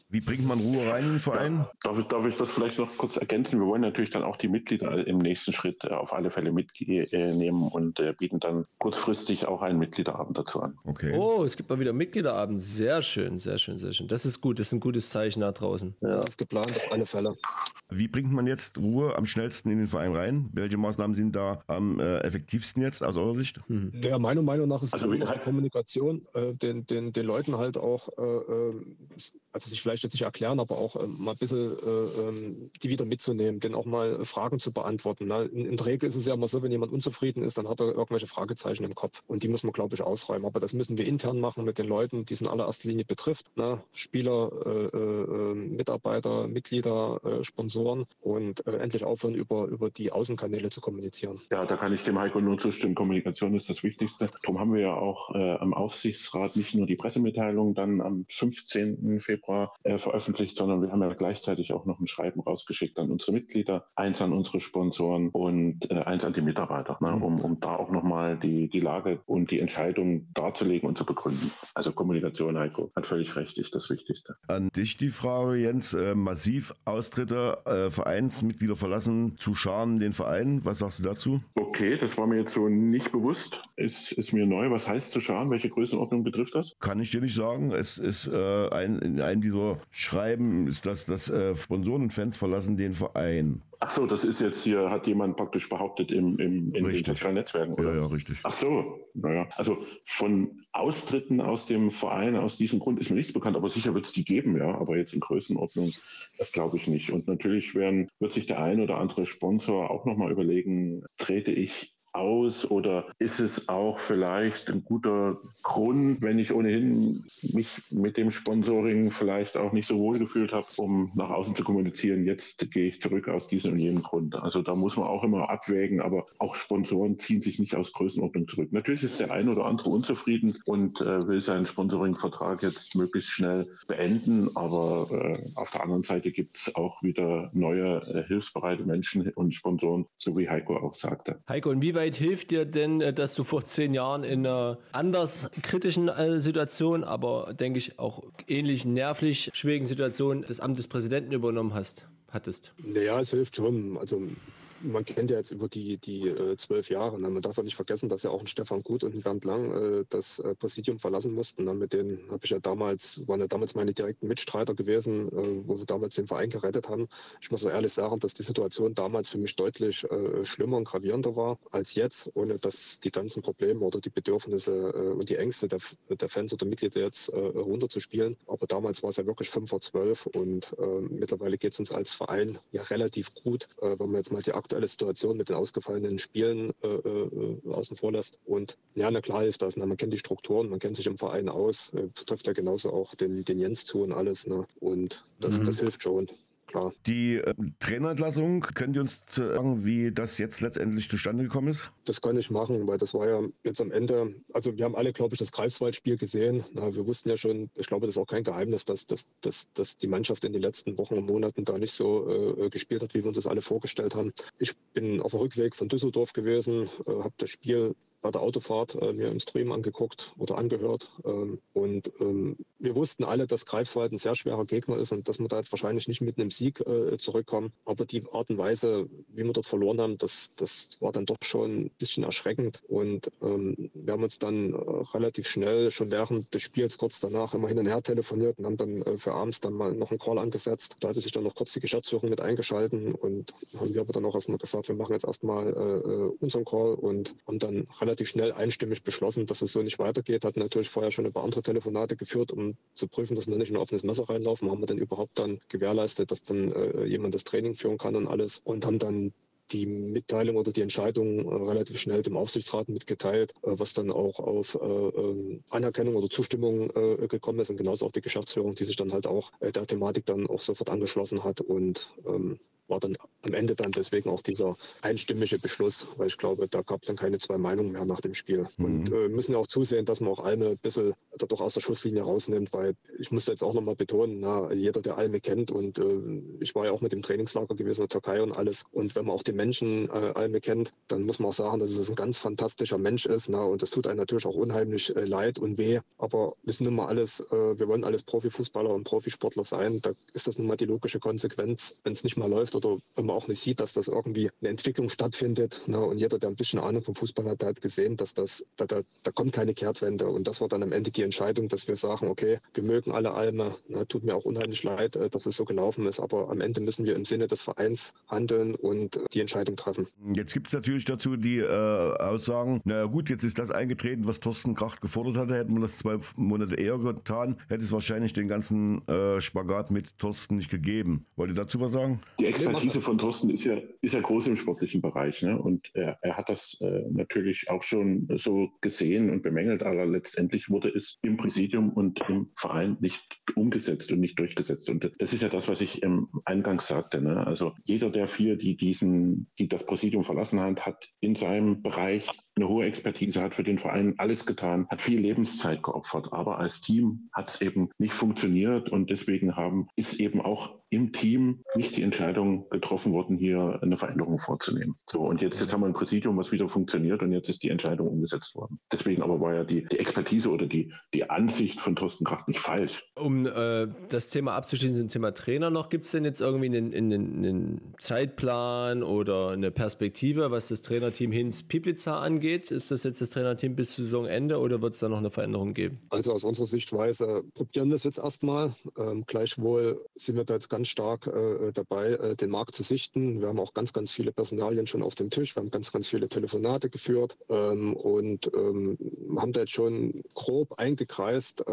Wie bringt man Ruhe rein in den Verein? Ja, darf, ich, darf ich das vielleicht noch kurz ergänzen? Wir wollen natürlich dann auch die Mitglieder im nächsten Schritt äh, auf alle Fälle mitnehmen und äh, bieten dann kurzfristig auch einen Mitgliederabend dazu an. Okay. Oh, es gibt mal wieder Mitgliederabend. Sehr schön, sehr schön, sehr schön. Das ist gut, das ist ein gutes Zeichen da draußen. Ja. Das ist geplant auf alle Fälle. Wie bringt man jetzt Ruhe am schnellsten in den Verein rein? Welche Maßnahmen sind da am äh, effektivsten jetzt aus eurer Sicht? Mhm. Ja, meiner Meinung nach ist also, die Kommunikation, äh, den, den, den Leuten halt auch, äh, äh, also sich vielleicht vielleicht jetzt erklären, aber auch ähm, mal ein bisschen äh, ähm, die wieder mitzunehmen, denn auch mal Fragen zu beantworten. Ne? In, in, der Regel ist es ja immer so, wenn jemand unzufrieden ist, dann hat er irgendwelche Fragezeichen im Kopf und die muss man, glaube ich, ausräumen. Aber das müssen wir intern machen mit den Leuten, die es in allererster Linie betrifft. Ne? Spieler, äh, äh, Mitarbeiter, Mitglieder, äh, Sponsoren und äh, endlich aufhören, über, über die Außenkanäle zu kommunizieren. Ja, da kann ich dem Heiko nur zustimmen. Kommunikation ist das Wichtigste. Darum haben wir ja auch äh, am Aufsichtsrat nicht nur die Pressemitteilung dann am 15. Februar äh, veröffentlicht, sondern wir haben ja gleichzeitig auch noch ein Schreiben rausgeschickt an unsere Mitglieder, eins an unsere Sponsoren und äh, eins an die Mitarbeiter, ne, mhm. um, um da auch nochmal die, die Lage und die Entscheidung darzulegen und zu begründen. Also Kommunikation, Heiko, hat völlig recht, ist das Wichtigste. An dich die Frage, Jens. Äh, massiv Austritte, äh, Vereinsmitglieder verlassen zu Scharen den Verein. Was sagst du dazu? Okay, das war mir jetzt so nicht bewusst. Ist, ist mir neu. Was heißt zu Scharen? Welche Größenordnung betrifft das? Kann ich dir nicht sagen. Es ist äh, ein, in einem dieser Schreiben, ist das, dass äh, Sponsoren und Fans verlassen den Verein. Ach so, das ist jetzt hier, hat jemand praktisch behauptet im, im, in richtig. den sozialen Netzwerken. Oder? Ja, ja, richtig. Ach so, naja. Also von Austritten aus dem Verein, aus diesem Grund ist mir nichts bekannt, aber sicher wird es die geben, ja. Aber jetzt in Größenordnung, das glaube ich nicht. Und natürlich werden, wird sich der ein oder andere Sponsor auch nochmal überlegen, trete ich aus oder ist es auch vielleicht ein guter Grund, wenn ich ohnehin mich mit dem Sponsoring vielleicht auch nicht so wohl gefühlt habe, um nach außen zu kommunizieren, jetzt gehe ich zurück aus diesem und jenem Grund. Also da muss man auch immer abwägen, aber auch Sponsoren ziehen sich nicht aus Größenordnung zurück. Natürlich ist der ein oder andere unzufrieden und äh, will seinen Sponsoring-Vertrag jetzt möglichst schnell beenden, aber äh, auf der anderen Seite gibt es auch wieder neue äh, hilfsbereite Menschen und Sponsoren, so wie Heiko auch sagte. Heiko, inwieweit weit hilft dir denn, äh, dass du vor zehn Jahren in einer anders kritischen äh, Situation, aber denke ich auch ähnlich nervlich schwierigen Situation das Amt des Präsidenten übernommen hast, hattest? Naja, es hilft schon. Also man kennt ja jetzt über die, die äh, zwölf Jahre. Ne? Man darf ja nicht vergessen, dass ja auch ein Stefan Gut und ein Bernd Lang äh, das äh, Präsidium verlassen mussten. Ne? Mit denen habe ich ja damals, waren ja damals meine direkten Mitstreiter gewesen, äh, wo wir damals den Verein gerettet haben. Ich muss auch ehrlich sagen, dass die Situation damals für mich deutlich äh, schlimmer und gravierender war als jetzt, ohne dass die ganzen Probleme oder die Bedürfnisse äh, und die Ängste der, der Fans oder Mitglieder jetzt runterzuspielen. Aber damals war es ja wirklich fünf vor zwölf und mittlerweile geht es uns als Verein ja relativ gut, wenn man jetzt mal die aktuelle Situation mit den ausgefallenen Spielen äh, äh, außen vor lässt. Und ja, na klar hilft das. Ne? Man kennt die Strukturen, man kennt sich im Verein aus, äh, trifft ja genauso auch den, den Jens zu und alles. Ne? Und das, mhm. das hilft schon klar. Die äh, Trainerentlassung, könnt ihr uns sagen, wie das jetzt letztendlich zustande gekommen ist? Das kann ich machen, weil das war ja jetzt am Ende, also wir haben alle, glaube ich, das Greifswald-Spiel gesehen. Na, wir wussten ja schon, ich glaube, das ist auch kein Geheimnis, dass, dass, dass, dass die Mannschaft in den letzten Wochen und Monaten da nicht so äh, gespielt hat, wie wir uns das alle vorgestellt haben. Ich bin auf dem Rückweg von Düsseldorf gewesen, äh, habe das Spiel bei der Autofahrt äh, mir im Stream angeguckt oder angehört. Ähm, und ähm, wir wussten alle, dass Greifswald ein sehr schwerer Gegner ist und dass wir da jetzt wahrscheinlich nicht mit einem Sieg äh, zurückkommen. Aber die Art und Weise, wie wir dort verloren haben, das, das war dann doch schon ein bisschen erschreckend. Und ähm, wir haben uns dann äh, relativ schnell, schon während des Spiels kurz danach, immer hin und her telefoniert und haben dann äh, für abends dann mal noch einen Call angesetzt. Da hatte sich dann noch kurz die Geschäftsführung mit eingeschalten und haben wir aber dann auch erstmal gesagt, wir machen jetzt erstmal äh, äh unseren Call und haben dann relativ relativ schnell einstimmig beschlossen, dass es so nicht weitergeht. Hatten natürlich vorher schon ein paar andere Telefonate geführt, um zu prüfen, dass wir nicht in ein offenes Messer reinlaufen. Haben wir dann überhaupt dann gewährleistet, dass dann äh, jemand das Training führen kann und alles. Und haben dann die Mitteilung oder die Entscheidung äh, relativ schnell dem Aufsichtsrat mitgeteilt, äh, was dann auch auf äh, ähm, Anerkennung oder Zustimmung gekommen ist und genauso auch die Geschäftsführung, die sich dann halt auch der Thematik dann auch sofort angeschlossen hat und ähm, war dann am Ende dann deswegen auch dieser einstimmige Beschluss, weil ich glaube, da gab es dann keine zwei Meinungen mehr nach dem Spiel. Mhm. Und äh, müssen ja auch zusehen, dass man auch Alme ein bisschen doch aus der Schusslinie rausnimmt, weil ich muss jetzt auch nochmal betonen, na, jeder, der Alme kennt und äh, ich war ja auch mit dem Trainingslager gewesen in der Türkei und alles. Und wenn man auch den Menschen äh, Alme kennt, dann muss man auch sagen, dass es ein ganz fantastischer Mensch ist. Na, und das tut einem natürlich auch unheimlich äh, leid und weh. Aber wir sind nun mal alles, äh, wir wollen alles Profifußballer und Profisportler sein. Da ist das nun mal die logische Konsequenz, wenn es nicht mehr läuft oder wenn man auch nicht sieht, dass das irgendwie eine Entwicklung stattfindet. Ne? Und jeder, der ein bisschen Ahnung vom Fußball hat, der hat gesehen, dass das, da, da, da kommt keine Kehrtwende. Und das war dann am Ende die Entscheidung, dass wir sagen, okay, wir mögen alle Alme. Ne? Tut mir auch unheimlich leid, äh, dass es so gelaufen ist, aber am Ende müssen wir im Sinne des Vereins handeln und die Entscheidung treffen. Jetzt gibt es natürlich dazu die äh, Aussagen, naja gut, jetzt ist das eingetreten, was Thorsten Kracht gefordert hatte, hätten wir das zwei Monate eher getan, hätte es wahrscheinlich den ganzen äh, Spagat mit Thorsten nicht gegeben. Wollt ihr dazu was sagen? Die Expertise von Thorsten ist ja, ist ja groß im sportlichen Bereich. Ne? Und er, er hat das äh, natürlich auch schon so gesehen und bemängelt, aber letztendlich wurde es im Präsidium und im Verein nicht umgesetzt und nicht durchgesetzt. Und das ist ja das, was ich ähm, eingangs sagte. Ne? Also jeder der vier, die diesen, die das Präsidium verlassen hat, hat in seinem Bereich eine hohe Expertise, hat für den Verein alles getan, hat viel Lebenszeit geopfert. Aber als Team hat es eben nicht funktioniert und deswegen haben, ist eben auch im Team nicht die Entscheidung getroffen worden, hier eine Veränderung vorzunehmen. So, und jetzt, jetzt haben wir ein Präsidium, was wieder funktioniert und jetzt ist die Entscheidung umgesetzt worden. Deswegen aber war ja die, die Expertise oder die, die Ansicht von Thorsten Kracht nicht falsch. Um äh, das Thema abzuschließen zum Thema Trainer noch, gibt es denn jetzt irgendwie einen, einen, einen, Zeitplan oder eine Perspektive, was das Trainerteam Hinz Piplitzer angeht? Ist das jetzt das Trainerteam bis Saisonende oder wird es da noch eine Veränderung geben? Also aus unserer Sichtweise probieren wir es jetzt erstmal. Ähm, gleichwohl sind wir da jetzt ganz stark äh, dabei, äh, den Markt zu sichten. Wir haben auch ganz, ganz viele Personalien schon auf dem Tisch. Wir haben ganz, ganz viele Telefonate geführt ähm, und ähm, haben da jetzt schon grob eingekreist, äh,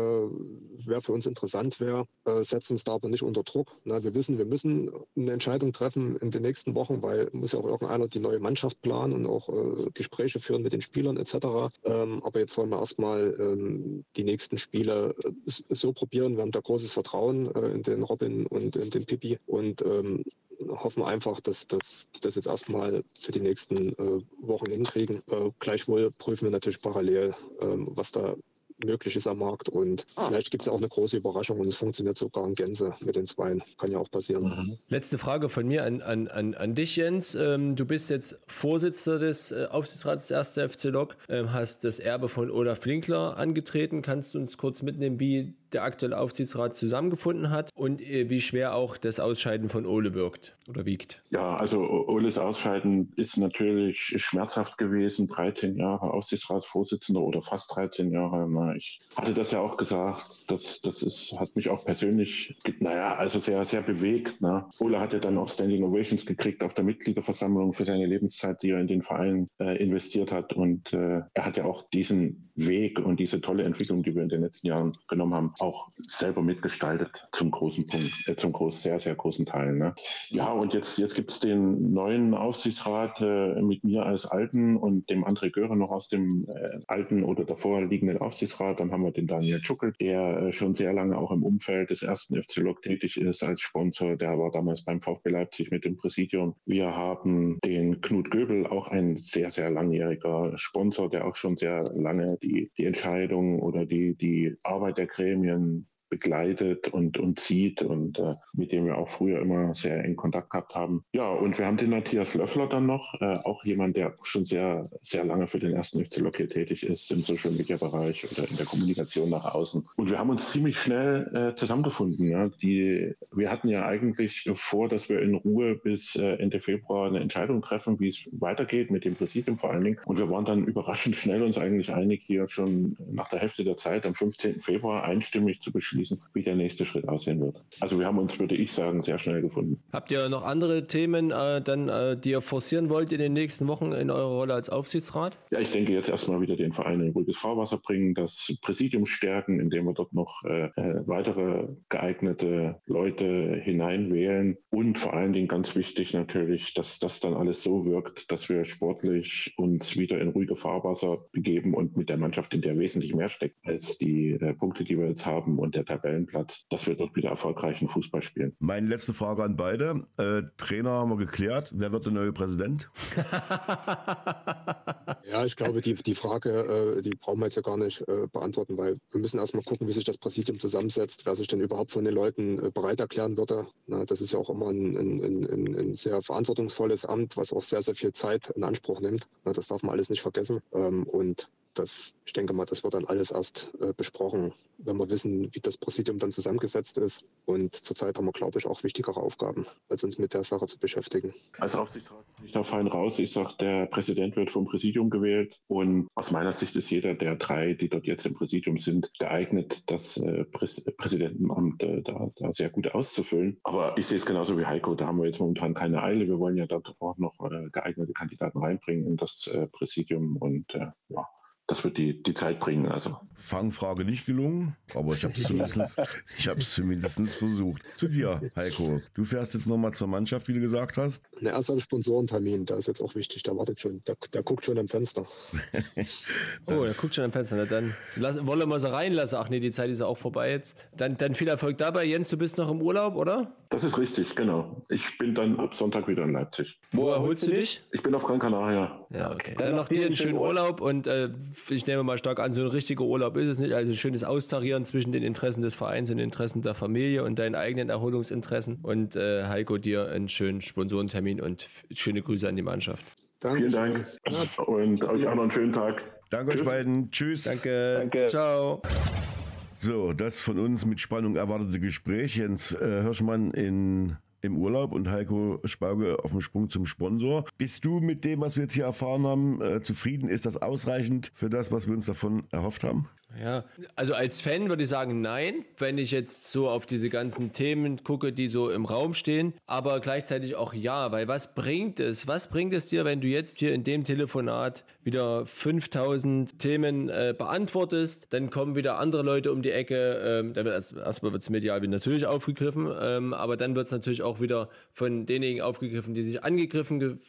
wer für uns interessant wäre, äh, setzen uns da aber nicht unter Druck. Na, wir wissen, wir müssen eine Entscheidung treffen in den nächsten Wochen, weil muss ja auch irgendeiner die neue Mannschaft planen und auch äh, Gespräche führen mit den Spielern etc. Ähm, aber jetzt wollen wir erstmal ähm, die nächsten Spiele äh, so probieren. Wir haben da großes Vertrauen in den Robin und in den Pipi und ähm, hoffen einfach, dass, dass die das jetzt erstmal für die nächsten äh, Wochen hinkriegen. Äh, gleichwohl prüfen wir natürlich parallel, ähm, was da möglich ist am Markt. Und ah. vielleicht gibt es auch eine große Überraschung und es funktioniert sogar in Gänse mit den Zweien. Kann ja auch passieren. Mhm. Letzte Frage von mir an, an, an, an dich, Jens. Ähm, du bist jetzt Vorsitzender des äh, Aufsichtsrats des 1. FC Lok, ähm, hast das Erbe von Olaf Winkler angetreten. Kannst du uns kurz mitnehmen, wie der aktuelle Aufsichtsrat zusammengefunden hat und äh, wie schwer auch das Ausscheiden von Ole wirkt oder wiegt. Ja, also Oles Ausscheiden ist natürlich schmerzhaft gewesen. 13 Jahre Aufsichtsratsvorsitzender oder fast 13 Jahre. Na, ich hatte das ja auch gesagt. Das, das ist, hat mich auch persönlich, naja, also sehr, sehr bewegt. Ne? Ole hat ja dann auch Standing Ovations gekriegt auf der Mitgliederversammlung für seine Lebenszeit, die er in den Verein äh, investiert hat. Und äh, er hat ja auch diesen Weg und diese tolle Entwicklung, die wir in den letzten Jahren genommen haben, auch selber mitgestaltet zum großen Punkt, äh, zum groß, sehr, sehr großen Teil. Ne? Ja, und jetzt, jetzt gibt es den neuen Aufsichtsrat äh, mit mir als Alten und dem André Göre noch aus dem äh, alten oder davor liegenden Aufsichtsrat. Dann haben wir den Daniel Tschuckel, der äh, schon sehr lange auch im Umfeld des ersten FC Lok tätig ist als Sponsor. Der war damals beim VfB Leipzig mit dem Präsidium. Wir haben den Knut Göbel, auch ein sehr, sehr langjähriger Sponsor, der auch schon sehr lange die, die Entscheidung oder die, die Arbeit der Gremien and begleitet und, und zieht und äh, mit dem wir auch früher immer sehr eng Kontakt gehabt haben. Ja, und wir haben den Matthias Löffler dann noch, äh, auch jemand, der schon sehr, sehr lange für den ersten FC Lok tätig ist im Social Media Bereich oder in der Kommunikation nach außen. Und wir haben uns ziemlich schnell äh, zusammengefunden. Ja. Die, wir hatten ja eigentlich vor, dass wir in Ruhe bis äh, Ende Februar eine Entscheidung treffen, wie es weitergeht mit dem Präsidium vor allen Dingen. Und wir waren dann überraschend schnell uns eigentlich einig, hier schon nach der Hälfte der Zeit am 15. Februar einstimmig zu beschließen, abschließen, wie der nächste Schritt aussehen wird. Also wir haben uns, würde ich sagen, sehr schnell gefunden. Habt ihr noch andere Themen, äh, dann, äh, die ihr forcieren wollt in den nächsten Wochen in eurer Rolle als Aufsichtsrat? Ja, ich denke jetzt erstmal wieder den Verein in ruhiges Fahrwasser bringen, das Präsidium stärken, indem wir dort noch äh, äh weitere geeignete Leute hineinwählen und vor allen Dingen ganz wichtig natürlich, dass das dann alles so wirkt, dass wir sportlich uns wieder in ruhige Fahrwasser begeben und mit der Mannschaft, in der wesentlich mehr steckt als die äh, Punkte, die wir jetzt haben und der Tabellenplatz, dass wir dort wieder erfolgreichen Fußball spielen. Meine letzte Frage an beide. Äh, Trainer haben wir geklärt. Wer wird der neue Präsident? ja, ich glaube, die, die Frage, äh, die brauchen wir jetzt ja gar nicht äh, beantworten, weil wir müssen erstmal gucken, wie sich das Präsidium zusammensetzt, wer sich denn überhaupt von den Leuten äh, bereit erklären würde. Na, das ist ja auch immer ein, ein, ein, ein, sehr verantwortungsvolles Amt, was auch sehr, sehr viel Zeit in Anspruch nimmt. Na, das darf man alles nicht vergessen. Ähm, und das, ich denke mal, das wird dann alles erst äh, besprochen, wenn wir wissen, wie das Präsidium dann zusammengesetzt ist. Und zurzeit haben wir, glaube ich, auch wichtigere Aufgaben, als uns mit der Sache zu beschäftigen. Als Aufsichtsrat bin ich da fein raus. Ich sage, der Präsident wird vom Präsidium gewählt. Und aus meiner Sicht ist jeder der drei, die dort jetzt im Präsidium sind, geeignet, das äh, Prä Präsidentenamt äh, da, da, sehr gut auszufüllen. Aber ich sehe es genauso wie Heiko. Da haben wir jetzt momentan keine Eile. Wir wollen ja dort auch noch äh, geeignete Kandidaten reinbringen in das äh, Präsidium. Und äh, ja, das wird die, die Zeit bringen. Also. Fangfrage nicht gelungen, aber ich habe es zumindest, zumindest versucht. Zu dir, Heiko. Du fährst jetzt nochmal zur Mannschaft, wie du gesagt hast. Na, erst am Sponsorentermin, da ist jetzt auch wichtig, der wartet schon, der, der guckt schon am Fenster. oh, der guckt schon am Fenster. Na, dann lass, wollen wir sie reinlassen. Ach nee, die Zeit ist ja auch vorbei jetzt. Dann, dann viel Erfolg dabei. Jens, du bist noch im Urlaub, oder? Das ist richtig, genau. Ich bin dann ab Sonntag wieder in Leipzig. Wo erholst du dich? Ich bin auf Gran Canaria. Ja, okay. Dann, dann noch dir einen schönen Urlaub und äh, ich nehme mal stark an, so ein richtiger Urlaub ist es nicht. Also ein schönes Austarieren zwischen den Interessen des Vereins und den Interessen der Familie und deinen eigenen Erholungsinteressen. Und äh, Heiko, dir einen schönen Sponsorentermin und schöne Grüße an die Mannschaft. Danke. Vielen Dank. Und euch auch noch einen schönen Tag. Danke Tschüss. euch beiden. Tschüss. Danke. Danke. Ciao. So, das von uns mit Spannung erwartete Gespräch. Jens äh, Hirschmann in im Urlaub und Heiko Spauge auf dem Sprung zum Sponsor. Bist du mit dem, was wir jetzt hier erfahren haben, äh, zufrieden? Ist das ausreichend für das, was wir uns davon erhofft haben? Ja, also als Fan würde ich sagen, nein, wenn ich jetzt so auf diese ganzen Themen gucke, die so im Raum stehen, aber gleichzeitig auch ja, weil was bringt es? Was bringt es dir, wenn du jetzt hier in dem Telefonat wieder 5000 Themen äh, beantwortest, dann kommen wieder andere Leute um die Ecke, ähm, dann wird erst, erstmal wird es medial natürlich aufgegriffen, ähm, aber dann wird es natürlich auch wieder von denjenigen aufgegriffen, die sich angegriffen,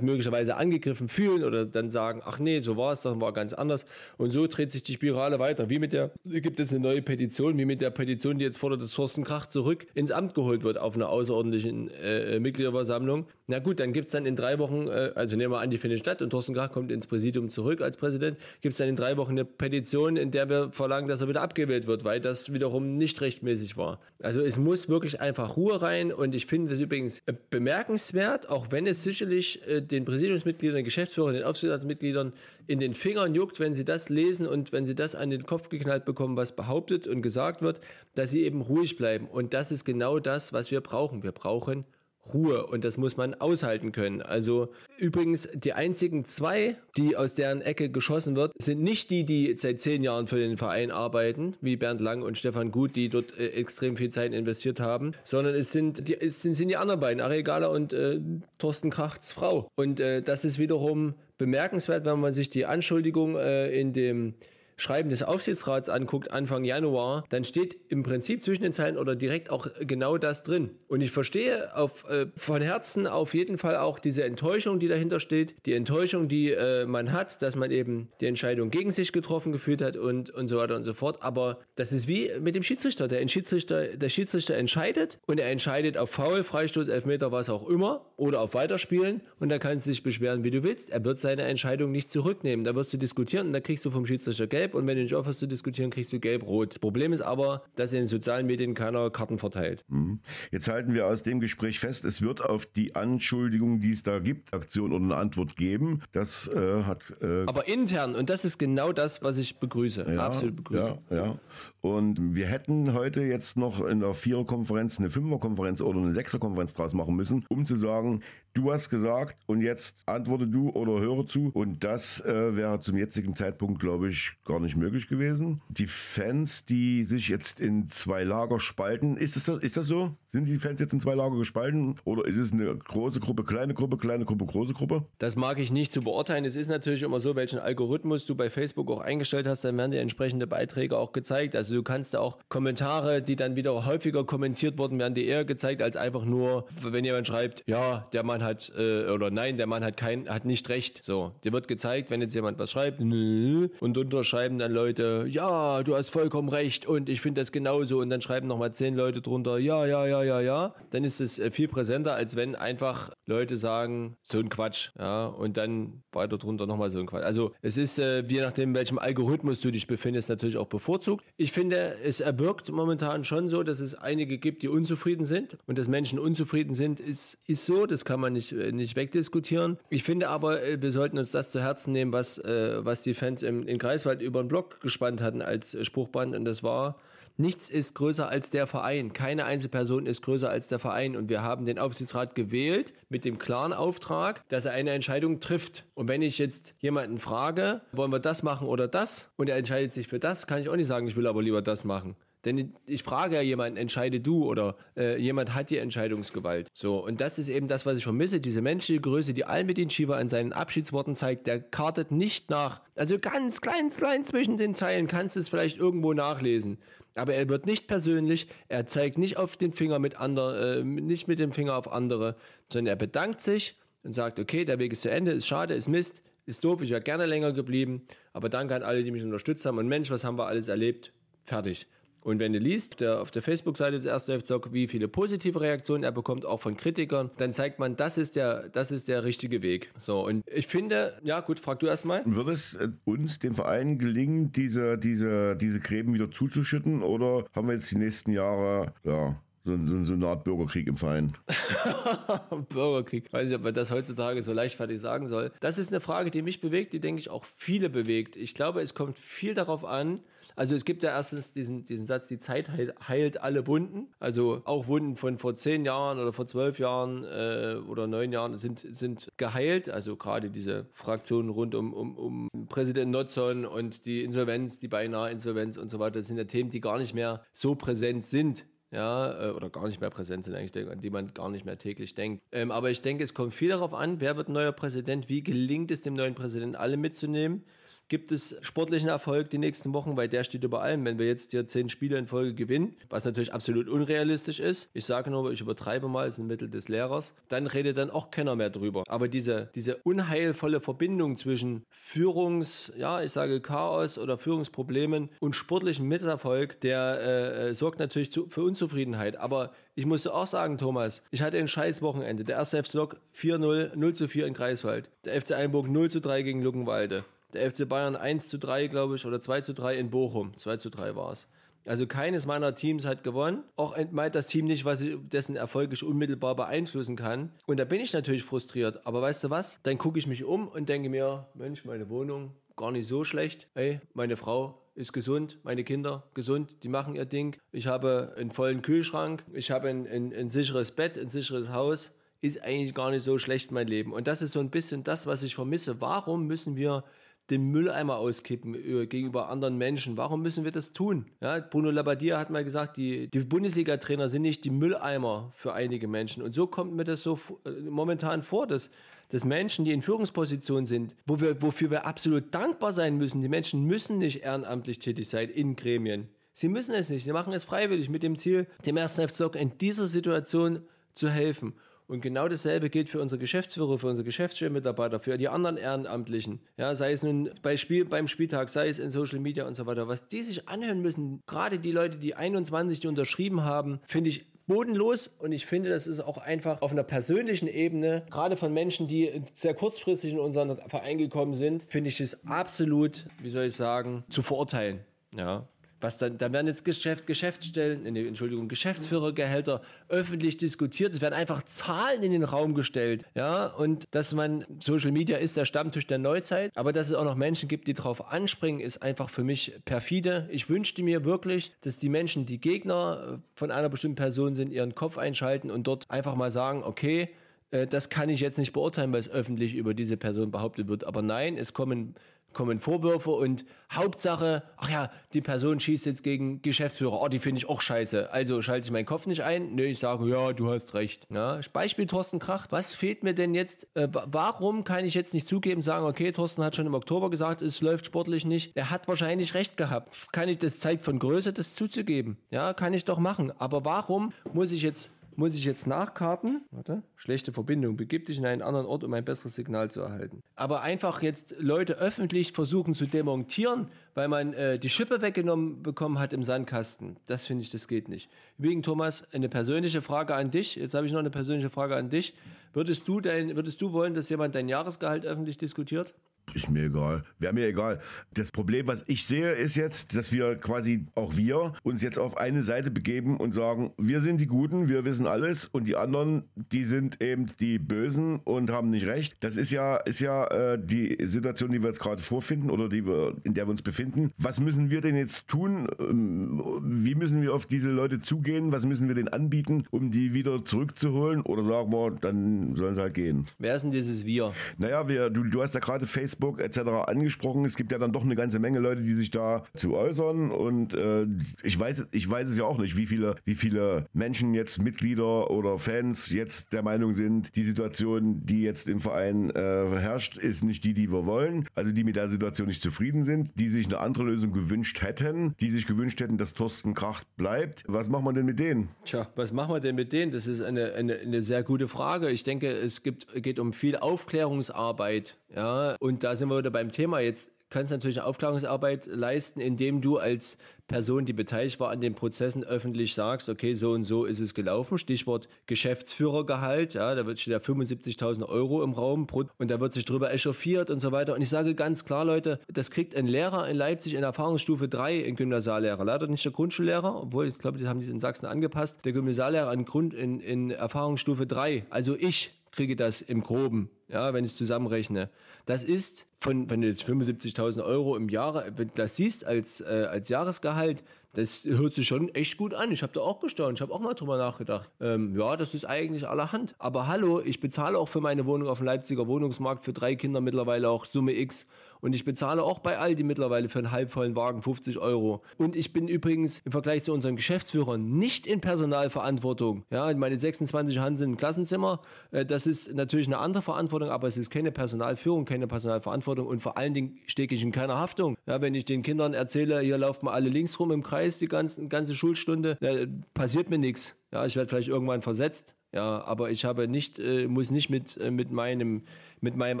möglicherweise angegriffen fühlen oder dann sagen, ach nee, so war es doch, war ganz anders. Und so dreht sich die Spirale weiter weiter. Wie mit der, gibt es eine neue Petition, wie mit der Petition, die jetzt fordert, dass Thorsten Krach zurück ins Amt geholt wird auf einer außerordentlichen äh, Mitgliederversammlung. Na gut, dann gibt es dann in drei Wochen, äh, also nehmen wir an, die findet statt und Thorsten Krach kommt ins Präsidium zurück als Präsident, gibt es dann in drei Wochen eine Petition, in der wir verlangen, dass er wieder abgewählt wird, weil das wiederum nicht rechtmäßig war. Also es muss wirklich einfach Ruhe rein und ich finde das übrigens äh, bemerkenswert, auch wenn es sicherlich äh, den Präsidiumsmitgliedern, den Geschäftsführern, den Aufsichtsratsmitgliedern in den Fingern juckt, wenn sie das lesen und wenn sie das an den Kopf geknallt bekommen, was behauptet und gesagt wird, dass sie eben ruhig bleiben. Und das ist genau das, was wir brauchen. Wir brauchen Ruhe und das muss man aushalten können. Also übrigens, die einzigen zwei, die aus deren Ecke geschossen wird, sind nicht die, die seit zehn Jahren für den Verein arbeiten, wie Bernd Lang und Stefan Gut, die dort äh, extrem viel Zeit investiert haben, sondern es sind die, es sind, sind die anderen beiden, Ariel Gala und äh, Thorsten Krachts Frau. Und äh, das ist wiederum bemerkenswert, wenn man sich die Anschuldigung äh, in dem Schreiben des Aufsichtsrats anguckt, Anfang Januar, dann steht im Prinzip zwischen den Zeilen oder direkt auch genau das drin. Und ich verstehe auf, äh, von Herzen auf jeden Fall auch diese Enttäuschung, die dahinter steht, die Enttäuschung, die äh, man hat, dass man eben die Entscheidung gegen sich getroffen gefühlt hat und, und so weiter und so fort. Aber das ist wie mit dem Schiedsrichter. Der Schiedsrichter, der Schiedsrichter entscheidet und er entscheidet auf Foul, Freistoß, Elfmeter, was auch immer oder auf Weiterspielen und da kannst du dich beschweren, wie du willst. Er wird seine Entscheidung nicht zurücknehmen. Da wirst du diskutieren und da kriegst du vom Schiedsrichter Geld gelb und wenn du nicht aufhörst zu diskutieren, kriegst du gelb-rot. Das Problem ist aber, dass in den sozialen Medien keiner Karten verteilt. Mhm. Jetzt halten wir aus dem Gespräch fest, es wird auf die Anschuldigung, die es da gibt, Aktion oder eine Antwort geben. Das äh, hat. Äh aber intern, und das ist genau das, was ich begrüße. Ja, Absolut begrüße. Ja, ja. Und wir hätten heute jetzt noch in der Viererkonferenz eine Fünferkonferenz oder eine Sechserkonferenz draus machen müssen, um zu sagen, du hast gesagt und jetzt antworte du oder höre zu. Und das äh, wäre zum jetzigen Zeitpunkt, glaube ich, gar nicht möglich gewesen. Die Fans, die sich jetzt in zwei Lager spalten, ist das, ist das so? Sind die Fans jetzt in zwei Lager gespalten oder ist es eine große Gruppe, kleine Gruppe, kleine Gruppe, große Gruppe? Das mag ich nicht zu beurteilen. Es ist natürlich immer so, welchen Algorithmus du bei Facebook auch eingestellt hast, dann werden dir entsprechende Beiträge auch gezeigt. Also du kannst auch Kommentare, die dann wieder häufiger kommentiert wurden, werden dir eher gezeigt als einfach nur, wenn jemand schreibt, ja, der Mann hat äh, oder nein, der Mann hat kein, hat nicht recht. So, dir wird gezeigt, wenn jetzt jemand was schreibt, nö, und drunter schreiben dann Leute, ja, du hast vollkommen recht und ich finde das genauso und dann schreiben nochmal zehn Leute drunter, ja, ja, ja, ja, ja, dann ist es äh, viel präsenter, als wenn einfach Leute sagen, so ein Quatsch, ja, und dann weiter drunter nochmal so ein Quatsch. Also es ist, äh, je nachdem, welchem Algorithmus du dich befindest, natürlich auch bevorzugt. Ich finde, es erwirkt momentan schon so, dass es einige gibt, die unzufrieden sind und dass Menschen unzufrieden sind, ist, ist so, das kann man man nicht, äh, nicht wegdiskutieren. Ich finde aber, äh, wir sollten uns das zu Herzen nehmen, was, äh, was die Fans im, in Greifswald über den Block gespannt hatten als Spruchband. Und das war, Nichts ist größer als der Verein. Keine Einzelperson ist größer als der Verein. Und wir haben den Aufsichtsrat gewählt mit dem klaren Auftrag, dass er eine Entscheidung trifft. Und wenn ich jetzt jemanden frage, wollen wir das machen oder das, und er entscheidet sich für das, kann ich auch nicht sagen, ich will aber lieber das machen. Denn ich frage ja jemanden, entscheide du oder äh, jemand hat die Entscheidungsgewalt. So, und das ist eben das, was ich vermisse, diese menschliche Größe, die Almedin Shiva in seinen Abschiedsworten zeigt, der kartet nicht nach. Also ganz klein, klein zwischen den Zeilen kannst du es vielleicht irgendwo nachlesen. Aber er wird nicht persönlich, er zeigt nicht auf den Finger mit andere, äh, nicht mit dem Finger auf andere, sondern er bedankt sich und sagt, okay, der Weg ist zu Ende, ist schade, ist Mist, ist doof, ich wäre gerne länger geblieben, aber danke an alle, die mich unterstützt haben und Mensch, was haben wir alles erlebt? Fertig. Und wenn du liest der, auf der Facebook-Seite des 1. FC wie viele positive Reaktionen er bekommt, auch von Kritikern, dann zeigt man, das ist der, das ist der richtige Weg. So, und ich finde, ja gut, frag du erstmal. Wird es äh, uns, dem Verein, gelingen, diese, diese, diese Gräben wieder zuzuschütten oder haben wir jetzt die nächsten Jahre, ja, so, so, so eine Art Bürgerkrieg im Verein. Bürgerkrieg. Weiß nicht, ob man das heutzutage so leichtfertig sagen soll. Das ist eine Frage, die mich bewegt, die, denke ich, auch viele bewegt. Ich glaube, es kommt viel darauf an, also es gibt ja erstens diesen, diesen Satz, die Zeit heilt, heilt alle Wunden. Also auch Wunden von vor zehn Jahren oder vor zwölf Jahren äh, oder neun Jahren sind, sind geheilt. Also gerade diese Fraktionen rund um, um, um Präsident Notzon und die Insolvenz, die beinahe Insolvenz und so weiter, das sind ja Themen, die gar nicht mehr so präsent sind ja, äh, oder gar nicht mehr präsent sind, eigentlich, an die man gar nicht mehr täglich denkt. Ähm, aber ich denke, es kommt viel darauf an, wer wird neuer Präsident, wie gelingt es dem neuen Präsidenten, alle mitzunehmen gibt es sportlichen Erfolg die nächsten Wochen, weil der steht über allem. Wenn wir jetzt hier zehn Spiele in Folge gewinnen, was natürlich absolut unrealistisch ist, ich sage nur, ich übertreibe mal, ist ein Mittel des Lehrers, dann redet dann auch keiner mehr drüber. Aber diese, diese unheilvolle Verbindung zwischen Führungs, ja, ich sage Chaos oder Führungsproblemen und sportlichem Misserfolg, der äh, äh sorgt natürlich zu, für Unzufriedenheit. Aber ich musste auch sagen, Thomas, ich hatte ein scheiß Wochenende. Der erste FC Lok 4-0, 0 zu 4 in Greifswald. Der FC Einburg 0 zu 3 gegen Luckenwalde. Der FC Bayern 1 zu 3, glaube ich, oder 2 zu 3 in Bochum. 2 zu 3 war es. Also keines meiner Teams hat gewonnen. Auch entmeidet das Team nicht, was ich, dessen Erfolg ich unmittelbar beeinflussen kann. Und da bin ich natürlich frustriert. Aber weißt du was? Dann gucke ich mich um und denke mir, Mensch, meine Wohnung gar nicht so schlecht. Ey, meine Frau ist gesund, meine Kinder gesund, die machen ihr Ding. Ich habe einen vollen Kühlschrank, ich habe ein, ein, ein sicheres Bett, ein sicheres Haus. Ist eigentlich gar nicht so schlecht mein Leben. Und das ist so ein bisschen das, was ich vermisse. Warum müssen wir den Mülleimer auskippen äh, gegenüber anderen Menschen. Warum müssen wir das tun? Ja, Bruno Labbadia hat mal gesagt, die, die Bundesliga-Trainer sind nicht die Mülleimer für einige Menschen. Und so kommt mir das so äh, momentan vor, dass, dass Menschen, die in Führungspositionen sind, wo wir, wofür wir absolut dankbar sein müssen, die Menschen müssen nicht ehrenamtlich tätig sein in Gremien. Sie müssen es nicht. Sie machen es freiwillig mit dem Ziel, dem ersten FC in dieser Situation zu helfen. Und genau dasselbe gilt für unsere Geschäftsführer, für unsere Geschäftsstellenmitarbeiter, für die anderen Ehrenamtlichen. Ja, sei es nun bei Spiel, beim Spieltag, sei es in Social Media und so weiter. Was die sich anhören müssen, gerade die Leute, die 21, die unterschrieben haben, finde ich bodenlos und ich finde, das ist auch einfach auf einer persönlichen Ebene, gerade von Menschen, die sehr kurzfristig in unseren Verein gekommen sind, finde ich es absolut, wie soll ich sagen, zu verurteilen. Ja, was dann, da werden jetzt Geschäft, Geschäftsstellen, Entschuldigung, Geschäftsführergehälter öffentlich diskutiert. Es werden einfach Zahlen in den Raum gestellt, ja, und dass man, Social Media ist der Stammtisch der Neuzeit, aber dass es auch noch Menschen gibt, die darauf anspringen, ist einfach für mich perfide. Ich wünschte mir wirklich, dass die Menschen, die Gegner von einer bestimmten Person sind, ihren Kopf einschalten und dort einfach mal sagen, okay, äh, das kann ich jetzt nicht beurteilen, weil es öffentlich über diese Person behauptet wird. Aber nein, es kommen kommen Vorwürfe und Hauptsache, ach ja, die Person schießt jetzt gegen Geschäftsführer, oh, die finde ich auch scheiße. Also schalte ich meinen Kopf nicht ein. Nee, ich sage, ja, du hast recht. Ja, Beispiel Thorsten Kracht. Was fehlt mir denn jetzt? Äh, warum kann ich jetzt nicht zugeben, sagen, okay, Thorsten hat schon im Oktober gesagt, es läuft sportlich nicht. Er hat wahrscheinlich recht gehabt. Kann ich das zeigt von Größe, das zuzugeben? Ja, kann ich doch machen. Aber warum muss ich jetzt muss ich jetzt nachkarten. Warte, schlechte Verbindung. Begib dich in einen anderen Ort, um ein besseres Signal zu erhalten. Aber einfach jetzt Leute öffentlich versuchen zu demontieren, weil man äh, die Schippe weggenommen bekommen hat im Sandkasten. Das finde ich, das geht nicht. Übrigens, Thomas, eine persönliche Frage an dich. Jetzt habe ich noch eine persönliche Frage an dich. Würdest du, dein, würdest du wollen, dass jemand dein Jahresgehalt öffentlich diskutiert? Ist mir egal. Wäre mir egal. Das Problem, was ich sehe, ist jetzt, dass wir quasi, auch wir, uns jetzt auf eine Seite begeben und sagen, wir sind die Guten, wir wissen alles und die anderen, die sind eben die Bösen und haben nicht recht. Das ist ja, ist ja äh, die Situation, die wir jetzt gerade vorfinden oder die wir, in der wir uns befinden. Was müssen wir denn jetzt tun? Ähm, Wie müssen wir auf diese Leute zugehen? Was müssen wir denen anbieten, um die wieder zurückzuholen? Oder sagen wir, dann sollen sie halt gehen? Wer ist denn dieses Wir? Naja, wir, du, du hast ja gerade Facebook etc. angesprochen. Es gibt ja dann doch eine ganze Menge Leute, die sich da zu äußern. Und äh, ich, weiß, ich weiß es ja auch nicht, wie viele, wie viele Menschen jetzt, Mitglieder oder Fans jetzt der Meinung sind, die Situation, die jetzt im Verein äh, herrscht, ist nicht die, die wir wollen. Also die mit der Situation nicht zufrieden sind, die sich eine andere Lösung gewünscht hätten, die sich gewünscht hätten, dass Thorsten Kracht bleibt. Was machen wir denn mit denen? Tja, was machen wir denn mit denen? Das ist eine, eine, eine sehr gute Frage. Ich denke, es gibt, geht um viel Aufklärungsarbeit. Ja, und da sind wir wieder beim Thema. Jetzt kannst du natürlich eine Aufklärungsarbeit leisten, indem du als Person, die beteiligt war an den Prozessen, öffentlich sagst, okay, so und so ist es gelaufen. Stichwort Geschäftsführergehalt, ja, da wird steht ja 75.000 Euro im Raum und da wird sich drüber echauffiert und so weiter. Und ich sage ganz klar, Leute, das kriegt ein Lehrer in Leipzig in Erfahrungsstufe 3 in Gymnasiallehrer. Leider nicht der Grundschullehrer, obwohl ich glaube, die haben die in Sachsen angepasst. Der Gymnasiallehrer in, Grund, in, in Erfahrungsstufe 3, also ich kriege das im Groben, ja, wenn ich es zusammenrechne. Das ist von, wenn du jetzt 75.000 Euro im Jahr, wenn das siehst als, äh, als Jahresgehalt, das hört sich schon echt gut an. Ich habe da auch gestaunt, ich habe auch mal drüber nachgedacht. Ähm, ja, das ist eigentlich allerhand. Aber hallo, ich bezahle auch für meine Wohnung auf dem Leipziger Wohnungsmarkt für drei Kinder mittlerweile auch Summe X. Und ich bezahle auch bei Aldi mittlerweile für einen halbvollen Wagen 50 Euro. Und ich bin übrigens im Vergleich zu unseren Geschäftsführern nicht in Personalverantwortung. Ja, meine 26 Hand sind im Klassenzimmer. Äh, Das ist natürlich eine andere Verantwortung, aber es ist keine Personalführung, keine Personalverantwortung und vor allen Dingen stecke ich in keiner Haftung. Ja, wenn ich den Kindern erzähle, hier lauft mal alle links rum im Kreis die ganze, ganze Schulstunde, ja, passiert mir nichts. Ja, ich werde vielleicht irgendwann versetzt. Ja, aber ich habe nicht, äh, muss nicht mit, äh, mit meinem mit meinem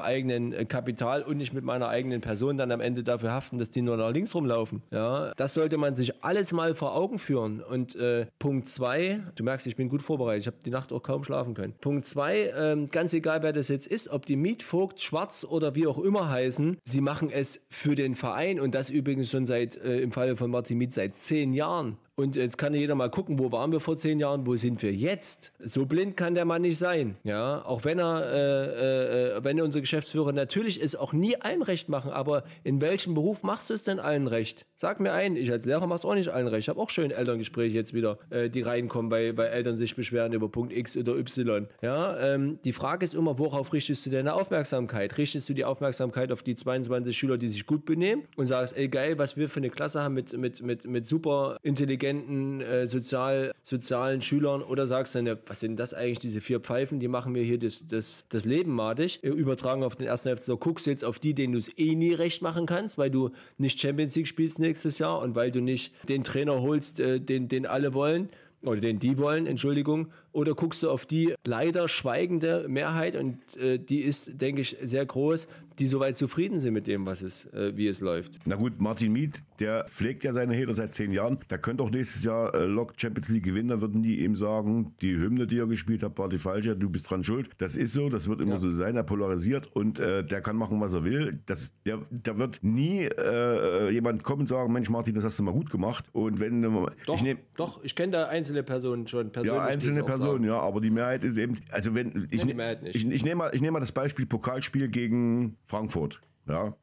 eigenen äh, Kapital und nicht mit meiner eigenen Person dann am Ende dafür haften, dass die nur nach links rumlaufen. Ja, das sollte man sich alles mal vor Augen führen. Und äh, Punkt zwei, du merkst, ich bin gut vorbereitet. Ich habe die Nacht auch kaum schlafen können. Punkt zwei, ähm, ganz egal, wer das jetzt ist, ob die Mietvogt, Schwarz oder wie auch immer heißen, sie machen es für den Verein und das übrigens schon seit, äh, im Falle von Martin Miet, seit zehn Jahren. Und jetzt kann jeder mal gucken, wo waren wir vor zehn Jahren, wo sind wir jetzt? So blind kann der Mann nicht sein. Ja, auch wenn er, äh, äh, wenn unsere Geschäftsführer natürlich es auch nie allen recht machen, aber in welchem Beruf machst du es denn allen recht? Sag mir ein, ich als Lehrer mach's auch nicht allen recht. Ich habe auch schön Elterngespräche jetzt wieder, äh, die reinkommen, weil, weil Eltern sich beschweren über Punkt X oder Y. Ja, ähm, die Frage ist immer, worauf richtest du deine Aufmerksamkeit? Richtest du die Aufmerksamkeit auf die 22 Schüler, die sich gut benehmen und sagst, ey geil, was wir für eine Klasse haben mit, mit, mit, mit super intelligenten äh, sozial, sozialen Schülern oder sagst du, ne, was sind das eigentlich, diese vier Pfeifen, die machen mir hier das, das, das Leben madig. Übertragen auf den ersten FC, guckst du jetzt auf die, denen du es eh nie recht machen kannst, weil du nicht Champions League spielst nächstes Jahr und weil du nicht den Trainer holst, äh, den, den alle wollen oder den die wollen, Entschuldigung, oder guckst du auf die leider schweigende Mehrheit und äh, die ist, denke ich, sehr groß, die soweit zufrieden sind mit dem, was es, äh, wie es läuft. Na gut, Martin Miet, der pflegt ja seine Heder seit zehn Jahren. Der könnte auch nächstes Jahr äh, Lok Champions League gewinnen. Da würden die ihm sagen, die Hymne, die er gespielt hat, war die falsche, du bist dran schuld. Das ist so, das wird immer Ja. so sein. Er polarisiert und äh, der kann machen, was er will. Das, der, da wird nie äh, jemand kommen und sagen, Mensch Martin, das hast du mal gut gemacht. Und wenn äh, Doch, ich nehm, doch, ich kenne da einzelne Personen schon persönlich. ja, einzelne Personen, ja, aber die Mehrheit ist eben, also wenn, ich, ne- nicht. ich, ich nehme mal, ich nehme mal das Beispiel Pokalspiel gegen Frankfurt, ja.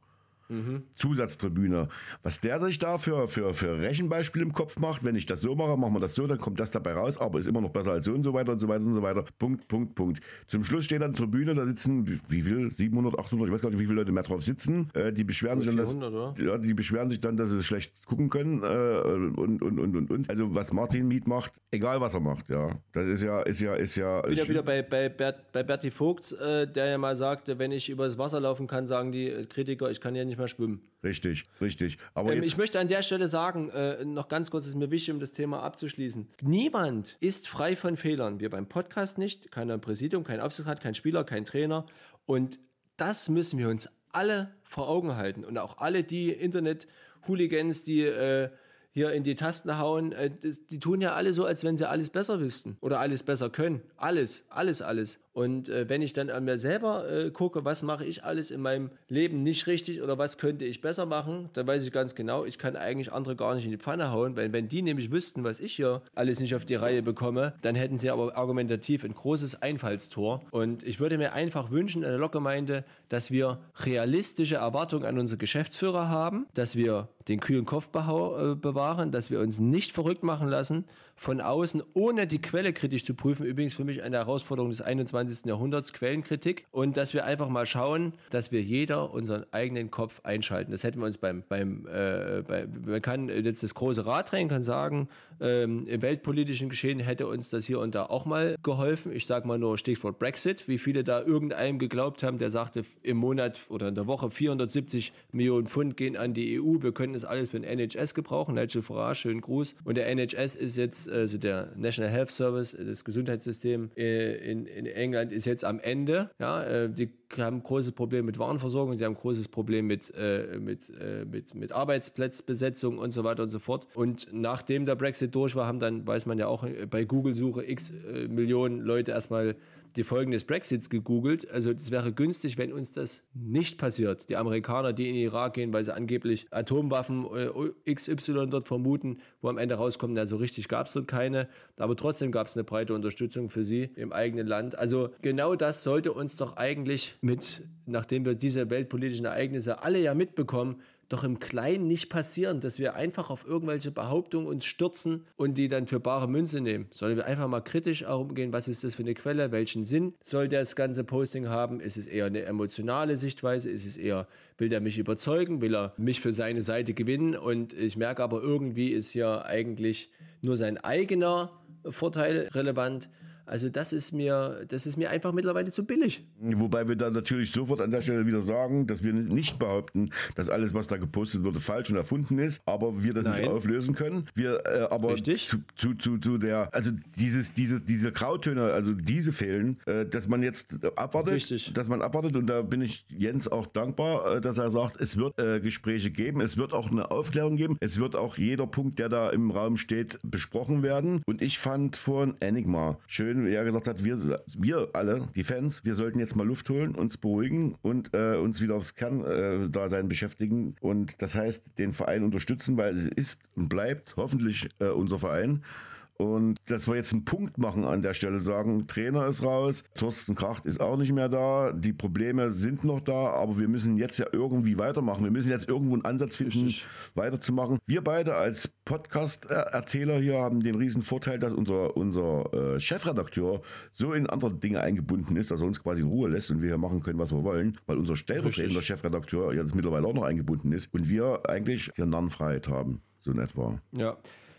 Mhm. Zusatztribüne. Was der sich da für, für, für Rechenbeispiel im Kopf macht, wenn ich das so mache, machen wir das so, dann kommt das dabei raus, aber ist immer noch besser als so und so weiter und so weiter und so weiter. Punkt, Punkt, Punkt. Zum Schluss steht dann Tribüne, da sitzen, wie- viel? 700, 800, ich weiß gar nicht, wie viele Leute mehr drauf sitzen. Äh, die beschweren sich dann, dass, 400, oder? ja, die beschweren sich dann, dass sie schlecht gucken können äh, und, und, und, und, und. Also was Martin Miet macht, egal was er macht, ja. Das ist ja, ist ja, ist ja. Ich bin ja wieder bei, bei, Bert, bei Berti Vogt, äh, der ja mal sagte, wenn ich übers Wasser laufen kann, sagen die Kritiker, ich kann ja nicht mehr schwimmen. Richtig, richtig. Aber Ähm, ich möchte an der Stelle sagen, äh, noch ganz kurz, ist mir wichtig, um das Thema abzuschließen. Niemand ist frei von Fehlern. Wir beim Podcast nicht, keiner im Präsidium, kein Aufsichtsrat, kein Spieler, kein Trainer. Und das müssen wir uns alle vor Augen halten. Und auch alle die Internet-Hooligans, die äh, hier in die Tasten hauen, äh, das, die tun ja alle so, als wenn sie alles besser wüssten oder alles besser können. Alles, alles, alles. Und äh, wenn ich dann an mir selber äh, gucke, was mache ich alles in meinem Leben nicht richtig oder was könnte ich besser machen, dann weiß ich ganz genau, ich kann eigentlich andere gar nicht in die Pfanne hauen, weil wenn die nämlich wüssten, was ich hier alles nicht auf die Reihe bekomme, dann hätten sie aber argumentativ ein großes Einfallstor. Und ich würde mir einfach wünschen in der Lokgemeinde, dass wir realistische Erwartungen an unsere Geschäftsführer haben, dass wir den kühlen Kopf äh, bewahren, dass wir uns nicht verrückt machen lassen von außen, ohne die Quelle kritisch zu prüfen. Übrigens für mich eine Herausforderung des 21. Jahrhunderts, Quellenkritik. Und dass wir einfach mal schauen, dass wir jeder unseren eigenen Kopf einschalten. Das hätten wir uns beim, beim äh, bei, man kann jetzt das große Rad drehen, kann sagen, ähm, im weltpolitischen Geschehen hätte uns das hier und da auch mal geholfen. Ich sage mal nur Stichwort Brexit, wie viele da irgendeinem geglaubt haben, der sagte, im Monat oder in der Woche 470 Millionen Pfund gehen an die EU. Wir können das alles für den NHS gebrauchen. Nigel Farage, schönen Gruß. Und der NHS ist jetzt also der National Health Service, das Gesundheitssystem äh, in, in England ist jetzt am Ende. Ja, äh, die haben ein großes Problem mit Warenversorgung, sie haben ein großes Problem mit, mit, mit, mit Arbeitsplatzbesetzung und so weiter und so fort. Und nachdem der Brexit durch war, haben dann, weiß man ja auch, bei Google-Suche x Millionen Leute erstmal die Folgen des Brexits gegoogelt. Also es wäre günstig, wenn uns das nicht passiert. Die Amerikaner, die in den Irak gehen, weil sie angeblich Atomwaffen äh, XY dort vermuten, wo am Ende rauskommt, na so richtig gab es dort keine. Aber trotzdem gab es eine breite Unterstützung für sie im eigenen Land. Also genau das sollte uns doch eigentlich mit, nachdem wir diese weltpolitischen Ereignisse alle ja mitbekommen, doch im Kleinen nicht passieren, dass wir einfach auf irgendwelche Behauptungen uns stürzen und die dann für bare Münze nehmen, sondern wir einfach mal kritisch herumgehen, was ist das für eine Quelle, welchen Sinn soll das ganze Posting haben, ist es eher eine emotionale Sichtweise, ist es eher, will der mich überzeugen, will er mich für seine Seite gewinnen? Und ich merke aber irgendwie ist ja eigentlich nur sein eigener Vorteil relevant also das ist mir, das ist mir einfach mittlerweile zu billig. Wobei wir dann natürlich sofort an der Stelle wieder sagen, dass wir nicht behaupten, dass alles, was da gepostet wurde, falsch und erfunden ist, aber wir das Nein. nicht auflösen können. Wir äh, aber Richtig. Zu, zu, zu, zu, der, also dieses, diese, diese Grautöne, also diese fehlen, äh, dass man jetzt abwartet, Richtig. dass man abwartet und da bin ich Jens auch dankbar, äh, dass er sagt, es wird äh, Gespräche geben, es wird auch eine Aufklärung geben, es wird auch jeder Punkt, der da im Raum steht, besprochen werden. Und ich fand vorhin Enigma schön wie er gesagt hat, wir, wir alle, die Fans, wir sollten jetzt mal Luft holen, uns beruhigen und äh, uns wieder aufs Kerndasein beschäftigen. Und das heißt, den Verein unterstützen, weil es ist und bleibt hoffentlich äh, unser Verein. Und dass wir jetzt einen Punkt machen an der Stelle, sagen, Trainer ist raus, Thorsten Kracht ist auch nicht mehr da, die Probleme sind noch da, aber wir müssen jetzt ja irgendwie weitermachen. Wir müssen jetzt irgendwo einen Ansatz finden, Richtig. weiterzumachen. Wir beide als Podcast-Erzähler hier haben den riesen Vorteil, dass unser, unser äh, Chefredakteur so in andere Dinge eingebunden ist, dass er uns quasi in Ruhe lässt und wir hier machen können, was wir wollen, weil unser stellvertretender Chefredakteur jetzt mittlerweile auch noch eingebunden ist und wir eigentlich hier Narrenfreiheit haben, so in etwa. Ja.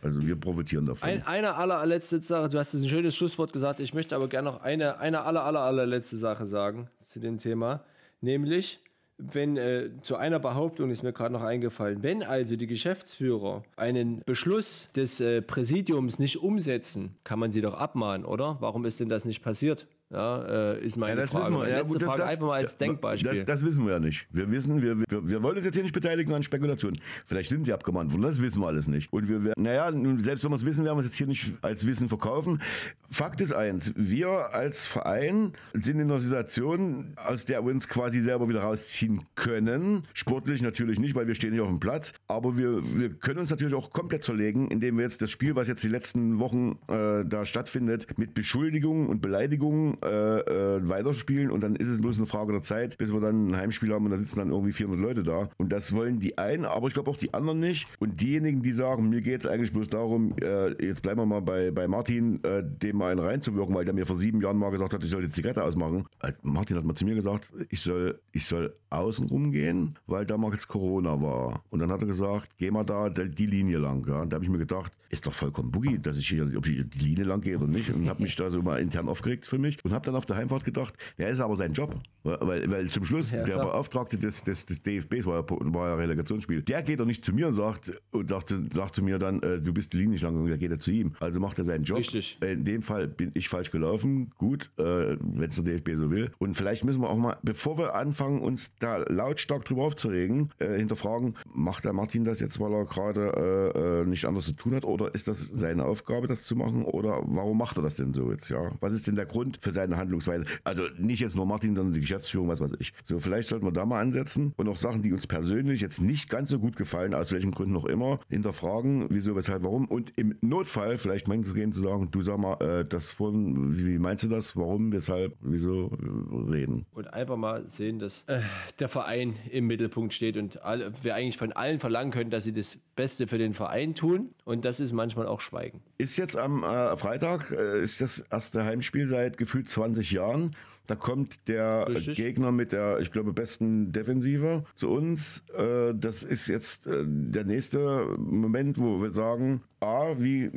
Also wir profitieren davon. Ein, eine allerletzte Sache, du hast ein schönes Schlusswort gesagt, ich möchte aber gerne noch eine, eine aller, aller, allerletzte Sache sagen zu dem Thema, nämlich wenn äh, zu einer Behauptung ist mir gerade noch eingefallen, wenn also die Geschäftsführer einen Beschluss des äh, Präsidiums nicht umsetzen, kann man sie doch abmahnen, oder? Warum ist denn das nicht passiert? Ja, äh, ist meine ja, Frage. Wir. Ja, Letzte gut, Frage das, einfach mal als Denkbeispiel. Das, das, wissen wir ja nicht. Wir wissen, wir, wir, wir, wollen uns jetzt hier nicht beteiligen an Spekulationen. Vielleicht sind sie abgemahnt worden, das wissen wir alles nicht. Und wir werden, naja, selbst wenn wir es wissen, werden wir es jetzt hier nicht als Wissen verkaufen. Fakt ist eins, wir als Verein sind in einer Situation, aus der wir uns quasi selber wieder rausziehen können. Sportlich natürlich nicht, weil wir stehen nicht auf dem Platz. Aber wir, wir können uns natürlich auch komplett zerlegen, indem wir jetzt das Spiel, was jetzt die letzten Wochen äh, da stattfindet, mit Beschuldigungen und Beleidigungen äh, äh, weiterspielen und dann ist es bloß eine Frage der Zeit, bis wir dann ein Heimspiel haben und da sitzen dann irgendwie 400 Leute da. Und das wollen die einen, aber ich glaube auch die anderen nicht. Und diejenigen, die sagen, mir geht es eigentlich bloß darum, äh, jetzt bleiben wir mal bei, bei Martin, äh, dem mal einen reinzuwirken, weil der mir vor sieben Jahren mal gesagt hat, ich soll die Zigarette ausmachen. Äh, Martin hat mal zu mir gesagt, ich soll, ich soll außen rumgehen, weil da mal jetzt Corona war. Und dann hat er gesagt, geh mal da die Linie lang. Ja? Und da habe ich mir gedacht, ist doch vollkommen boogie, dass ich hier, ob ich die Linie lang gehe oder nicht. Und habe mich da so mal intern aufgeregt für mich. und habe dann auf der Heimfahrt gedacht, der ist aber sein Job. Weil, weil zum Schluss Ja, der. Beauftragte des, des, des DFBs, war ja, war ja Relegationsspiel, der geht doch nicht zu mir und sagt, und sagt, sagt zu mir dann, äh, du bist die Linie lang und der geht er zu ihm. Also macht er seinen Job. Richtig. In dem Fall bin ich falsch gelaufen. Gut, äh, wenn es der DFB so will. Und vielleicht müssen wir auch mal, bevor wir anfangen, uns da lautstark drüber aufzuregen, äh, hinterfragen, macht der Martin das jetzt, weil er gerade äh, äh, nicht anders zu tun hat? Oder ist das seine Aufgabe, das zu machen? Oder warum macht er das denn so jetzt? Ja? Was ist denn der Grund für seine Handlungsweise? Also nicht jetzt nur Martin, sondern die Geschäftsführung, was weiß ich. So, vielleicht sollten wir da mal ansetzen und auch Sachen, die uns persönlich jetzt nicht ganz so gut gefallen, aus welchen Gründen noch immer, hinterfragen, wieso, weshalb, warum. Und im Notfall vielleicht mal hinzugehen, zu sagen, du sag mal, äh, das vorhin, wie, wie meinst du das? Warum, weshalb, wieso äh, reden? Und einfach mal sehen, dass äh, der Verein im Mittelpunkt steht und alle, wir eigentlich von allen verlangen können, dass sie das Beste für den Verein tun. Und das ist manchmal auch Schweigen. Ist jetzt am äh, Freitag, äh, ist das erste Heimspiel seit gefühlt 20 Jahren. Da kommt der Richtig. Gegner mit der, ich glaube, besten Defensive zu uns. Äh, das ist jetzt äh, der nächste Moment, wo wir sagen, A, wie,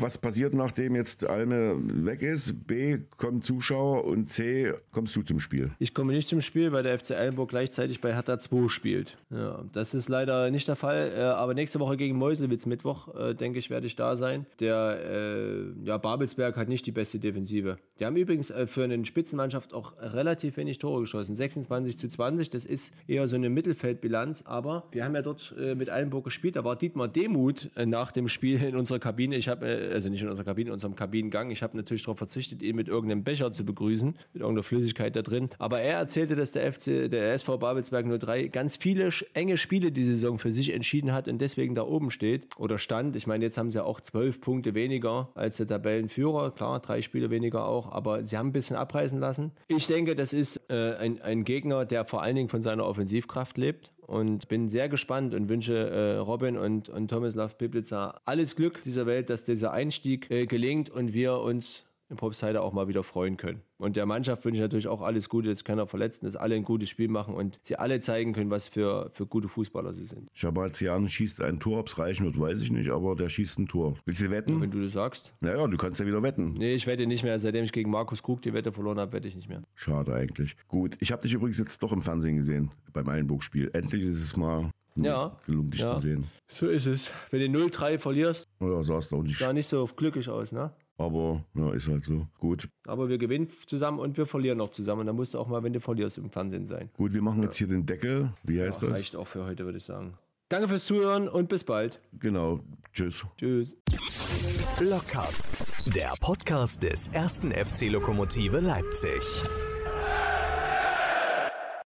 was passiert, nachdem jetzt Alme weg ist? B, kommen Zuschauer und C, kommst du zum Spiel? Ich komme nicht zum Spiel, weil der FC Eilenburg gleichzeitig bei Hertha 2 spielt. Ja, das ist leider nicht der Fall. Äh, aber nächste Woche gegen Meuselwitz, Mittwoch, äh, denke ich, werde ich da sein. Der äh, ja, Babelsberg hat nicht die beste Defensive. Die haben übrigens äh, für eine Spitzenmannschaft auch relativ wenig Tore geschossen. 26 zu 20, das ist eher so eine Mittelfeldbilanz. Aber wir haben ja dort mit Eilenburg gespielt. Da war Dietmar Demuth nach dem Spiel in unserer Kabine. Ich habe, äh, also nicht in unserer Kabine, in unserem Kabinengang. Ich habe natürlich darauf verzichtet, ihn mit irgendeinem Becher zu begrüßen, mit irgendeiner Flüssigkeit da drin. Aber er erzählte, dass der FC, der SV Babelsberg 03 ganz viele enge Spiele die Saison für sich entschieden hat und deswegen da oben steht oder stand. Ich meine, jetzt haben sie ja auch zwölf Punkte weniger als der Tabellenführer. Klar, drei Spiele weniger auch, aber sie haben ein bisschen abreißen lassen. Ich denke, das ist äh, ein, ein Gegner, der vor allen Dingen von seiner Offensivkraft lebt und bin sehr gespannt und wünsche äh, Robin und, und Tomislav Piplica alles Glück dieser Welt, dass dieser Einstieg äh, gelingt und wir uns im Propstheide auch mal wieder freuen können. Und der Mannschaft wünsche ich natürlich auch alles Gute, dass keiner verletzt dass alle ein gutes Spiel machen und sie alle zeigen können, was für, für gute Fußballer sie sind. Schabazian schießt ein Tor, ob es reichen wird, weiß ich nicht, aber der schießt ein Tor. Willst du wetten? Wenn du das sagst. Naja, du kannst ja wieder wetten. Nee, ich wette nicht mehr. Seitdem ich gegen Markus Krug die Wette verloren habe, wette ich nicht mehr. Schade eigentlich. Gut, ich habe dich übrigens jetzt doch im Fernsehen gesehen beim Eilenburg-Spiel. Endlich ist es mal Ja. gelungen, dich Ja. zu sehen. So ist es. Wenn du 0-3 verlierst, Oder sah es doch nicht. sah nicht so glücklich aus, ne? Aber ja, ist halt so. Gut. Aber wir gewinnen zusammen und wir verlieren auch zusammen. Und da musst du auch mal, wenn du verlierst, im Fernsehen sein. Gut, wir machen jetzt hier den Deckel. Wie heißt Ja, das? reicht auch für heute, würde ich sagen. Danke fürs Zuhören und bis bald. Genau. Tschüss. Tschüss. Blockcast, der Podcast des ersten FC Lokomotive Leipzig.